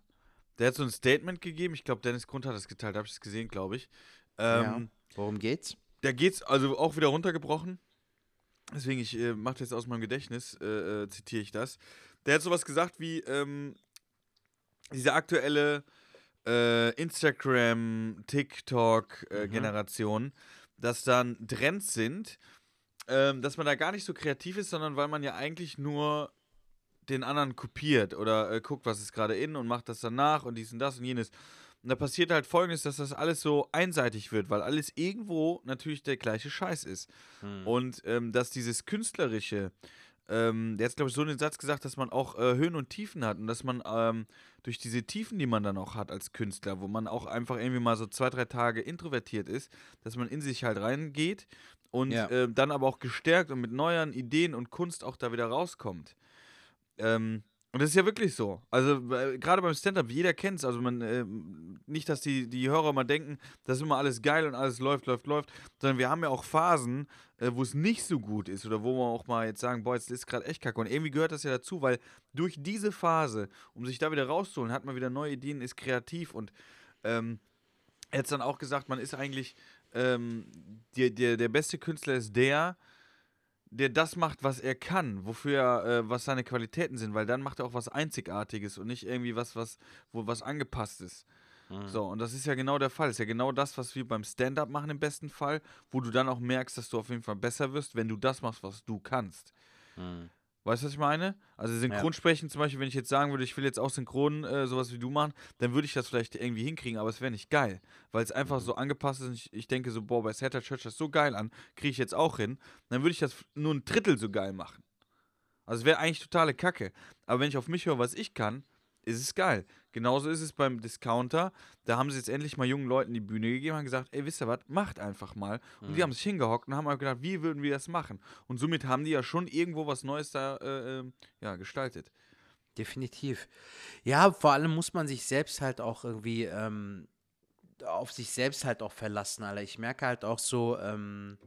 Speaker 2: Der hat so ein Statement gegeben. Ich glaube, Dennis Grund hat das geteilt. Habe ich es gesehen, glaube ich. Ähm,
Speaker 1: ja. Worum geht's?
Speaker 2: Da geht's also auch wieder runtergebrochen. Deswegen, ich äh, mache das jetzt aus meinem Gedächtnis, äh, äh, zitiere ich das. Der hat sowas gesagt wie, ähm, diese aktuelle äh, Instagram, TikTok-Generation, dass dann Trends sind, ähm, dass man da gar nicht so kreativ ist, sondern weil man ja eigentlich nur den anderen kopiert oder äh, guckt, was ist gerade in und macht das dann nach und dies und das und jenes. Und da passiert halt folgendes, dass das alles so einseitig wird, weil alles irgendwo natürlich der gleiche Scheiß ist.
Speaker 1: Hm.
Speaker 2: Und ähm, dass dieses Künstlerische, ähm, der hat, glaube ich, so einen Satz gesagt, dass man auch äh, Höhen und Tiefen hat und dass man ähm, durch diese Tiefen, die man dann auch hat als Künstler, wo man auch einfach irgendwie mal so zwei, drei Tage introvertiert ist, dass man in sich halt reingeht und
Speaker 1: Ja.
Speaker 2: äh, dann aber auch gestärkt und mit neuen Ideen und Kunst auch da wieder rauskommt. Ähm, und das ist ja wirklich so. Also äh, gerade beim Stand-up, jeder kennt es. Also man, ähm, nicht, dass die, die Hörer mal denken, das ist immer alles geil und alles läuft, läuft, läuft, sondern wir haben ja auch Phasen, äh, wo es nicht so gut ist oder wo wir auch mal jetzt sagen, boah, jetzt ist gerade echt kacke. Und irgendwie gehört das ja dazu, weil durch diese Phase, um sich da wieder rauszuholen, hat man wieder neue Ideen, ist kreativ und ähm, er hat dann auch gesagt, man ist eigentlich, ähm, der, der, der beste Künstler ist der, der das macht, was er kann, wofür er, äh, was seine Qualitäten sind, weil dann macht er auch was Einzigartiges und nicht irgendwie was, was, wo was angepasst ist.
Speaker 1: Hm.
Speaker 2: So, und das ist ja genau der Fall. Das ist ja genau das, was wir beim Stand-up machen im besten Fall, wo du dann auch merkst, dass du auf jeden Fall besser wirst, wenn du das machst, was du kannst.
Speaker 1: Hm.
Speaker 2: Weißt du, was ich meine? Also Synchronsprechen zum Beispiel, wenn ich jetzt sagen würde, ich will jetzt auch synchron äh, sowas wie du machen, dann würde ich das vielleicht irgendwie hinkriegen, aber es wäre nicht geil, weil es einfach so angepasst ist und ich, ich denke so, boah, bei Satter Church das so geil an, kriege ich jetzt auch hin, dann würde ich das nur ein Drittel so geil machen. Also es wäre eigentlich totale Kacke. Aber wenn ich auf mich höre, was ich kann, ist es geil. Genauso ist es beim Discounter. Da haben sie jetzt endlich mal jungen Leuten die Bühne gegeben und haben gesagt, ey, wisst ihr was, macht einfach mal. Und die haben sich hingehockt und haben mal gedacht, wie würden wir das machen? Und somit haben die ja schon irgendwo was Neues da äh, äh, ja, gestaltet.
Speaker 1: Definitiv. Ja, vor allem muss man sich selbst halt auch irgendwie ähm, auf sich selbst halt auch verlassen, Alter. Ich merke halt auch so, ähm,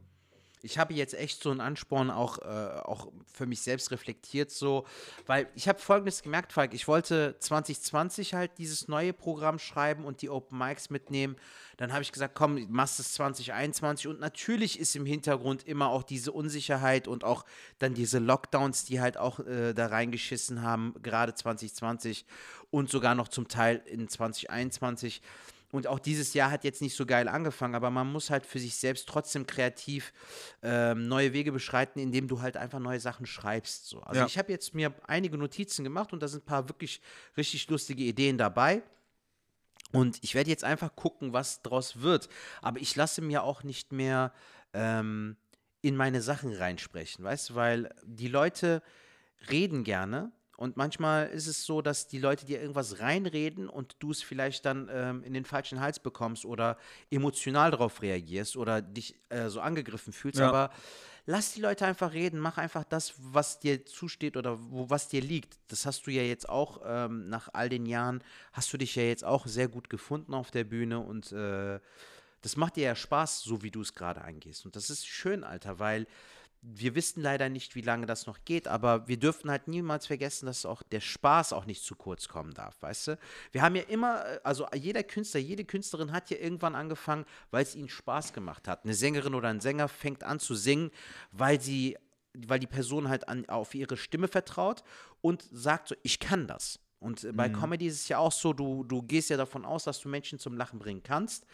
Speaker 1: ich habe jetzt echt so einen Ansporn auch, äh, auch für mich selbst reflektiert, so, weil ich habe folgendes gemerkt, Falk, ich wollte 2020 halt dieses neue Programm schreiben und die Open Mics mitnehmen. Dann habe ich gesagt, komm, machst es 2021 und natürlich ist im Hintergrund immer auch diese Unsicherheit und auch dann diese Lockdowns, die halt auch äh, da reingeschissen haben, gerade 2020 und sogar noch zum Teil in 2021. Und auch dieses Jahr hat jetzt nicht so geil angefangen, aber man muss halt für sich selbst trotzdem kreativ ähm, neue Wege beschreiten, indem du halt einfach neue Sachen schreibst. So. Also
Speaker 2: Ja.
Speaker 1: ich habe jetzt mir einige Notizen gemacht und da sind ein paar wirklich richtig lustige Ideen dabei. Und ich werde jetzt einfach gucken, was draus wird. Aber ich lasse mir auch nicht mehr ähm, in meine Sachen reinsprechen, weißt du, weil die Leute reden gerne. Und manchmal ist es so, dass die Leute dir irgendwas reinreden und du es vielleicht dann ähm, in den falschen Hals bekommst oder emotional darauf reagierst oder dich äh, so angegriffen fühlst.
Speaker 2: Ja.
Speaker 1: Aber lass die Leute einfach reden, mach einfach das, was dir zusteht oder wo, was dir liegt. Das hast du ja jetzt auch ähm, nach all den Jahren, hast du dich ja jetzt auch sehr gut gefunden auf der Bühne und äh, das macht dir ja Spaß, so wie du es gerade angehst. Und das ist schön, Alter, weil wir wissen leider nicht, wie lange das noch geht, aber wir dürfen halt niemals vergessen, dass auch der Spaß auch nicht zu kurz kommen darf, weißt du? Wir haben ja immer, äh, also jeder Künstler, jede Künstlerin hat ja irgendwann angefangen, weil es ihnen Spaß gemacht hat. Eine Sängerin oder ein Sänger fängt an zu singen, weil sie, weil die Person halt an, auf ihre Stimme vertraut und sagt so, ich kann das. Und äh, bei Comedy ist es ja auch so, du, du gehst ja davon aus, dass du Menschen zum Lachen bringen kannst.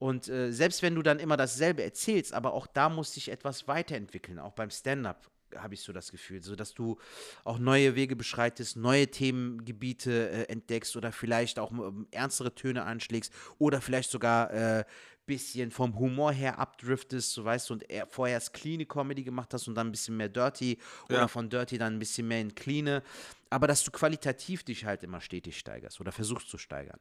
Speaker 1: Und äh, selbst wenn du dann immer dasselbe erzählst, aber auch da muss sich etwas weiterentwickeln, auch beim Stand-up habe ich so das Gefühl, so dass du auch neue Wege beschreitest, neue Themengebiete äh, entdeckst oder vielleicht auch ähm, ernstere Töne anschlägst oder vielleicht sogar äh, bisschen vom Humor her abdriftest, so weißt du, und eher vorher erst clean Comedy gemacht hast und dann ein bisschen mehr dirty oder
Speaker 2: Ja.
Speaker 1: von dirty dann ein bisschen mehr in clean, aber dass du qualitativ dich halt immer stetig steigerst oder versuchst zu steigern.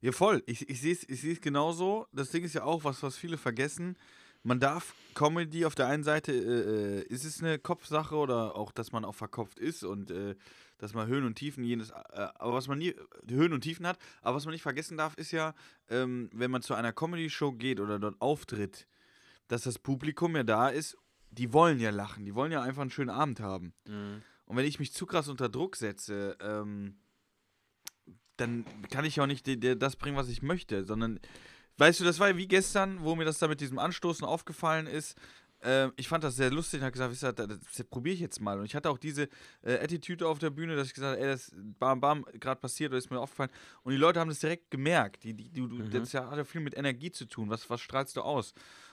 Speaker 2: Ja, voll. Ich, ich sehe es ich seh's genauso. Das Ding ist ja auch, was, was viele vergessen. Man darf Comedy auf der einen Seite, äh, äh, ist es eine Kopfsache oder auch, dass man auch verkopft ist und äh, dass man Höhen und Tiefen jenes, äh, aber was man nie, Höhen und Tiefen hat, aber was man nicht vergessen darf, ist ja, ähm, wenn man zu einer Comedy-Show geht oder dort auftritt, dass das Publikum ja da ist, die wollen ja lachen, die wollen ja einfach einen schönen Abend haben. Und wenn ich mich zu krass unter Druck setze, ähm, dann kann ich ja auch nicht die- die- das bringen, was ich möchte, sondern, weißt du, das war ja wie gestern, wo mir das da mit diesem Anstoßen aufgefallen ist. Ähm, ich fand das sehr lustig und habe gesagt, wisst ihr, das, probiere ich jetzt mal. Und ich hatte auch diese äh, Attitüde auf der Bühne, dass ich gesagt habe, ey, das bam, bam, gerade passiert oder ist mir aufgefallen. Und die Leute haben das direkt gemerkt. Die, die, du, du, Das ist ja, hat ja viel mit Energie zu tun. Was, was strahlst du aus?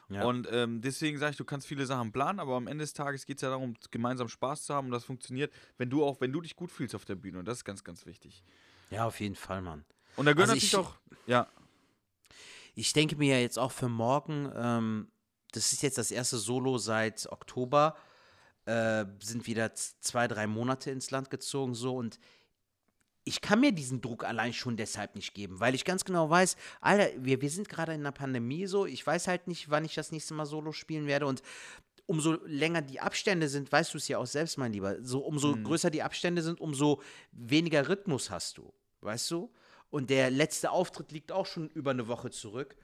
Speaker 1: Ja.
Speaker 2: Und ähm, deswegen sage ich, du kannst viele Sachen planen, aber am Ende des Tages geht es ja darum, gemeinsam Spaß zu haben und das funktioniert, wenn du auch, wenn du dich gut fühlst auf der Bühne. Und das ist ganz, ganz wichtig.
Speaker 1: Ja, auf jeden Fall, Mann.
Speaker 2: Und da gehören
Speaker 1: Also
Speaker 2: natürlich
Speaker 1: ich-
Speaker 2: auch, ja,
Speaker 1: Ich denke mir ja jetzt auch für morgen, ähm, das ist jetzt das erste Solo seit Oktober, äh, sind wieder zwei, drei Monate ins Land gezogen so. Und ich kann mir diesen Druck allein schon deshalb nicht geben, weil ich ganz genau weiß, Alter, wir, wir sind gerade in einer Pandemie so, ich weiß halt nicht, wann ich das nächste Mal Solo spielen werde. Und umso länger die Abstände sind, weißt du es ja auch selbst, mein Lieber, so umso größer die Abstände sind, umso weniger Rhythmus hast du, weißt du? Und der letzte Auftritt liegt auch schon über eine Woche zurück.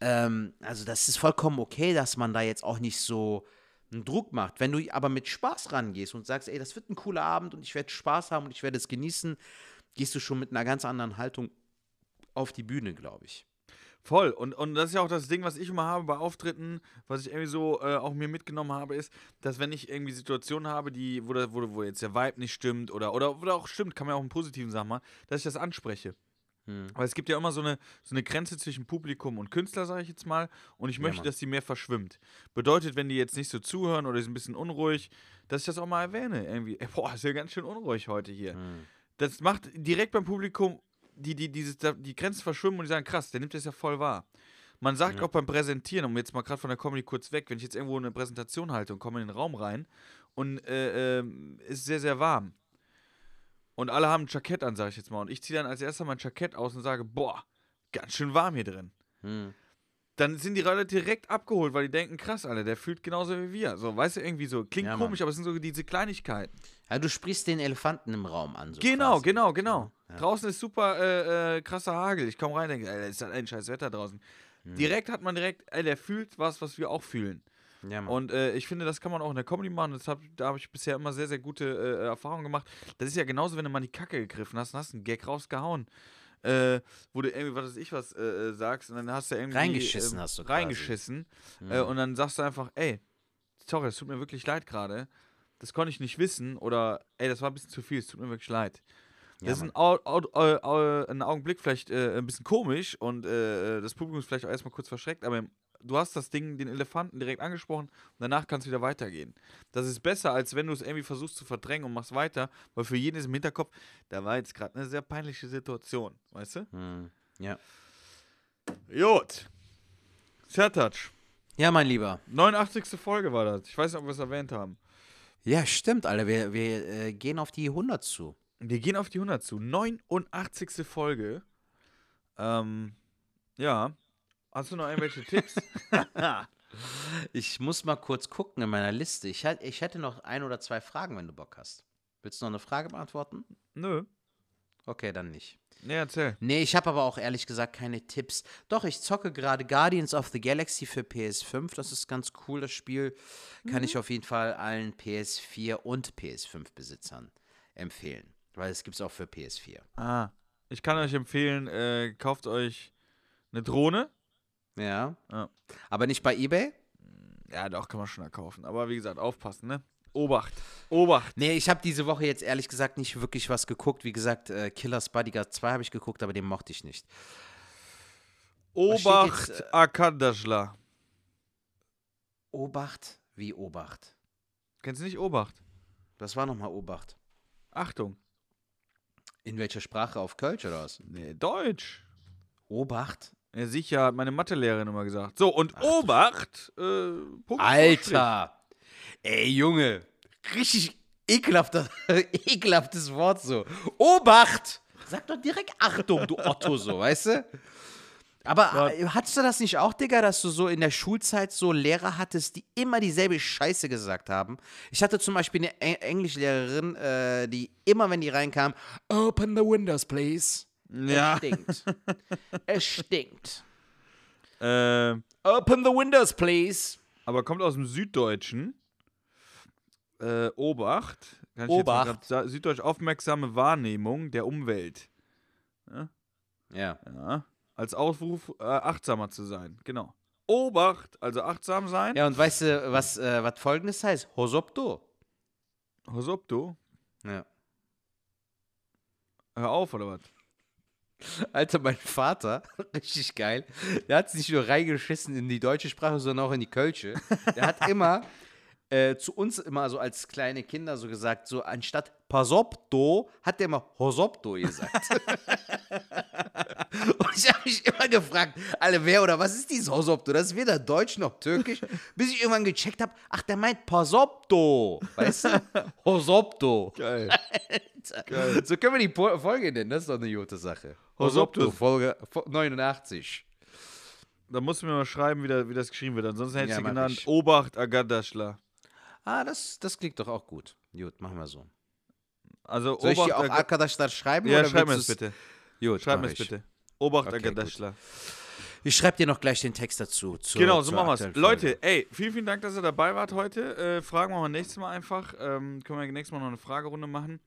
Speaker 1: Ähm, also das ist vollkommen okay, dass man da jetzt auch nicht so einen Druck macht. Wenn du aber mit Spaß rangehst und sagst, ey, das wird ein cooler Abend und ich werde Spaß haben und ich werde es genießen, gehst du schon mit einer ganz anderen Haltung auf die Bühne, glaube ich.
Speaker 2: Voll. Und, und das ist ja auch das Ding, was ich immer habe bei Auftritten, was ich irgendwie so äh, auch mir mitgenommen habe, ist, dass wenn ich irgendwie Situationen habe, die, wo, da, wo, wo jetzt der Vibe nicht stimmt oder, oder, oder auch stimmt, kann man ja auch im positiven Sachen machen, dass ich das anspreche. Weil es gibt ja immer so eine, so eine Grenze zwischen Publikum und Künstler, sage ich jetzt mal. Und ich möchte,
Speaker 1: Mann.
Speaker 2: dass die mehr verschwimmt. Bedeutet, wenn die jetzt nicht so zuhören oder die sind ein bisschen unruhig, dass ich das auch mal erwähne. Irgendwie, ey, boah, ist ja ganz schön unruhig heute hier. Das macht direkt beim Publikum die, die, dieses, die Grenzen verschwimmen und die sagen, krass, der nimmt das ja voll wahr. Man sagt auch beim Präsentieren, um jetzt mal gerade von der Comedy kurz weg, wenn ich jetzt irgendwo eine Präsentation halte und komme in den Raum rein und äh, ähm, ist sehr, sehr warm. Und alle haben ein Jackett an, sage ich jetzt mal. Und ich ziehe dann als erster mein Jackett aus und sage, boah, ganz schön warm hier drin.
Speaker 1: Hm.
Speaker 2: Dann sind die Leute direkt abgeholt, weil die denken, krass, Alter, der fühlt genauso wie wir. So, weißt du, irgendwie so. Klingt
Speaker 1: Ja,
Speaker 2: komisch, aber es sind so diese Kleinigkeiten.
Speaker 1: Ja, du sprichst den Elefanten im Raum an. So
Speaker 2: Genau,
Speaker 1: quasi.
Speaker 2: genau, genau.
Speaker 1: Ja.
Speaker 2: Draußen ist super äh, äh, krasser Hagel. Ich komme rein und denke, Alter, ist halt ein scheiß Wetter draußen.
Speaker 1: Hm.
Speaker 2: Direkt hat man direkt, ey, der fühlt was, was wir auch fühlen.
Speaker 1: Ja.
Speaker 2: Und äh, ich finde, das kann man auch in der Comedy machen. Das hab, da habe ich bisher immer sehr, sehr gute äh, Erfahrungen gemacht. Das ist ja genauso, wenn du mal die Kacke gegriffen hast und hast einen Gag rausgehauen. Äh, wo du irgendwie, was weiß ich was, äh, äh, sagst und dann hast du irgendwie.
Speaker 1: Reingeschissen
Speaker 2: ähm,
Speaker 1: hast du.
Speaker 2: Reingeschissen. Äh, und dann sagst du einfach, ey, sorry, es tut mir wirklich leid gerade. Das konnte ich nicht wissen. Oder, ey, das war ein bisschen zu viel, es tut mir wirklich leid.
Speaker 1: Ja,
Speaker 2: Das ist ein, Au Au Au ein Augenblick vielleicht äh, ein bisschen komisch und äh, das Publikum ist vielleicht auch erstmal kurz verschreckt, aber du hast das Ding, den Elefanten direkt angesprochen und danach kannst du wieder weitergehen. Das ist besser, als wenn du es irgendwie versuchst zu verdrängen und machst weiter, weil für jeden ist im Hinterkopf, da war jetzt gerade eine sehr peinliche Situation, weißt du?
Speaker 1: Hm. Ja.
Speaker 2: Jod. Sertac.
Speaker 1: ja, mein Lieber.
Speaker 2: 89. Folge war das. Ich weiß nicht, ob wir es erwähnt haben.
Speaker 1: Ja, stimmt, Alter. Wir, wir äh, gehen auf die 100 zu.
Speaker 2: Wir gehen auf die 100 zu. 89. Folge. Ähm, ja. Hast du noch irgendwelche Tipps?
Speaker 1: Ich muss mal kurz gucken in meiner Liste. Ich, ich hätte noch ein oder zwei Fragen, wenn du Bock hast. Willst du noch eine Frage beantworten?
Speaker 2: Nö.
Speaker 1: Okay, dann nicht.
Speaker 2: Nee, erzähl.
Speaker 1: Nee, ich habe aber auch ehrlich gesagt keine Tipps. Doch, ich zocke gerade Guardians of the Galaxy für PS5. Das ist ganz cool. Das Spiel kann ich auf jeden Fall allen PS4 und PS5-Besitzern empfehlen. Weil es gibt es auch für PS4.
Speaker 2: Ah. Ich kann euch empfehlen, äh, kauft euch eine Drohne.
Speaker 1: Ja.
Speaker 2: Ja.
Speaker 1: Aber nicht bei eBay?
Speaker 2: Ja, doch, kann man schon erkaufen. Aber wie gesagt, aufpassen, ne? Obacht. Obacht.
Speaker 1: Nee, ich habe diese Woche jetzt ehrlich gesagt nicht wirklich was geguckt. Wie gesagt, äh, Killers Bodyguard 2 habe ich geguckt, aber den mochte ich nicht.
Speaker 2: Obacht,
Speaker 1: jetzt, äh,
Speaker 2: Akadashla.
Speaker 1: Obacht? Wie Obacht?
Speaker 2: Kennst du nicht Obacht?
Speaker 1: Das war nochmal Obacht.
Speaker 2: Achtung.
Speaker 1: In welcher Sprache? Auf Kölsch oder was?
Speaker 2: Nee, Deutsch.
Speaker 1: Obacht?
Speaker 2: Ja, sicher, hat meine Mathelehrerin immer gesagt. So, und Obacht. Äh, Punkt
Speaker 1: Alter! Ey, Junge! Richtig ekelhafter, ekelhaftes Wort so. Obacht! Sag doch direkt Achtung, du Otto, so, weißt du? Aber äh, hattest du das nicht auch, Digga, dass du so in der Schulzeit so Lehrer hattest, die immer dieselbe Scheiße gesagt haben? Ich hatte zum Beispiel eine Eng Englischlehrerin, äh, die immer, wenn die reinkam, Open the windows, please.
Speaker 2: Ja.
Speaker 1: Es stinkt. es stinkt.
Speaker 2: Äh,
Speaker 1: Open the windows, please.
Speaker 2: aber kommt aus dem Süddeutschen. Äh, Obacht. Kann
Speaker 1: Obacht.
Speaker 2: Süddeutsch aufmerksame Wahrnehmung der Umwelt.
Speaker 1: Ja.
Speaker 2: Ja. Als Aufruf, äh, achtsamer zu sein. Genau. Obacht, also achtsam sein.
Speaker 1: Ja, und weißt du, was, äh, was folgendes heißt? Hosopto.
Speaker 2: Hosopto.
Speaker 1: Ja.
Speaker 2: Hör auf, oder was?
Speaker 1: Alter, mein Vater, richtig geil, der hat sich nicht nur reingeschissen in die deutsche Sprache, sondern auch in die Kölsche. Der hat immer äh, zu uns immer so als kleine Kinder so gesagt, so anstatt Pasopto hat der immer Hosopto gesagt. Ich habe mich immer gefragt, alle wer oder was ist dieses Hosopto? Das ist weder Deutsch noch Türkisch, bis ich irgendwann gecheckt habe, ach, der meint Posopto. Weißt du? Hosopto.
Speaker 2: Geil.
Speaker 1: Geil. So können wir die Po- Folge nennen, das ist doch eine gute Sache.
Speaker 2: Hosopto.
Speaker 1: Folge 89.
Speaker 2: Da musst du mir mal schreiben, wie, da, wie das geschrieben wird. Ansonsten hättest
Speaker 1: Ja,
Speaker 2: du
Speaker 1: mach
Speaker 2: genannt
Speaker 1: ich.
Speaker 2: Obacht Agadaschla.
Speaker 1: Ah, das, das klingt doch auch gut. Gut, machen wir so.
Speaker 2: Also
Speaker 1: Soll ich dir
Speaker 2: Obacht
Speaker 1: auch Arkadaşlar schreiben?
Speaker 2: Ja,
Speaker 1: oder
Speaker 2: schreib mir
Speaker 1: du's-
Speaker 2: bitte.
Speaker 1: Gut,
Speaker 2: Schreib mir
Speaker 1: ich.
Speaker 2: bitte. Obacht
Speaker 1: Okay,
Speaker 2: Agadaschla.
Speaker 1: Ich schreibe dir noch gleich den Text dazu. zur-
Speaker 2: Genau, so machen wir es. Leute, ey, vielen, vielen Dank, dass ihr dabei wart heute. Äh, fragen wir mal nächstes Mal einfach. Ähm, können wir nächstes Mal noch eine Fragerunde machen.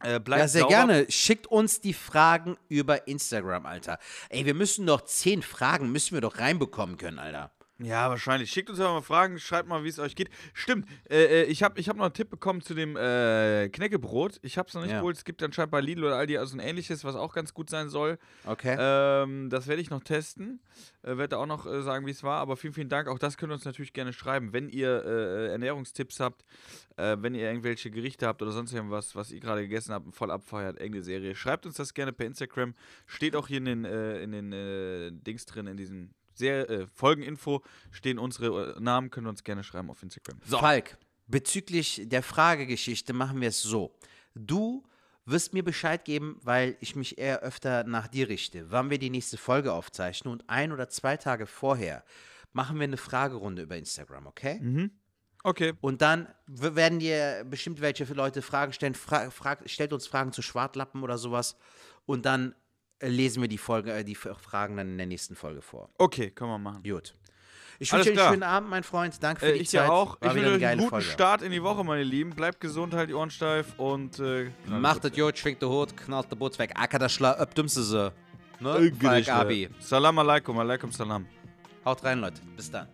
Speaker 2: Äh,
Speaker 1: Ja, sehr
Speaker 2: sauber.
Speaker 1: gerne. Schickt uns die Fragen über Instagram, Alter. Ey, wir müssen doch zehn Fragen, müssen wir doch reinbekommen können, Alter.
Speaker 2: Ja, wahrscheinlich. Schickt uns aber mal Fragen, schreibt mal, wie es euch geht. Stimmt, äh, äh, ich habe ich hab noch einen Tipp bekommen zu dem äh, Knäckebrot. Ich habe es noch nicht
Speaker 1: Ja.
Speaker 2: geholt. Es gibt anscheinend bei Lidl oder Aldi also ein ähnliches, was auch ganz gut sein soll.
Speaker 1: Okay.
Speaker 2: Ähm, das werde ich noch testen. Äh, werde auch noch äh, sagen, wie es war. Aber vielen, vielen Dank. Auch das könnt ihr uns natürlich gerne schreiben. Wenn ihr äh, Ernährungstipps habt, äh, wenn ihr irgendwelche Gerichte habt oder sonst irgendwas, was ihr gerade gegessen habt und voll abfeiert, irgendeine Serie, schreibt uns das gerne per Instagram. Steht auch hier in den, in den Dings drin, in diesem sehr, äh, Folgeninfo stehen unsere äh, Namen, könnt ihr uns gerne schreiben auf Instagram. So.
Speaker 1: Falk, bezüglich der Fragegeschichte machen wir es so. Du wirst mir Bescheid geben, weil ich mich eher öfter nach dir richte, wann wir die nächste Folge aufzeichnen und ein oder zwei Tage vorher machen wir eine Fragerunde über Instagram, okay?
Speaker 2: Mhm. Okay.
Speaker 1: Und dann werden dir bestimmt welche Leute Fragen stellen. Fra frag, stellt uns Fragen zu Schwartlappen oder sowas. Und dann lesen wir die, Folge, äh, die Fragen dann in der nächsten Folge vor.
Speaker 2: Okay, können wir machen.
Speaker 1: Gut. Ich wünsche
Speaker 2: klar.
Speaker 1: einen schönen Abend, mein Freund. Danke für
Speaker 2: Äh,
Speaker 1: die
Speaker 2: ich
Speaker 1: Zeit.
Speaker 2: dir auch.
Speaker 1: War
Speaker 2: ich wünsche euch einen guten
Speaker 1: Folge.
Speaker 2: Start in die Woche, meine Lieben. Bleibt gesund, halt die Ohren steif und äh,
Speaker 1: Macht das gut, schwingt der Hut, knallt der Boots weg. Acker der Schla, öp dümmste sie. Ne? Falk Abi.
Speaker 2: Salam alaikum, alaikum salam.
Speaker 1: Haut rein, Leute. Bis dann.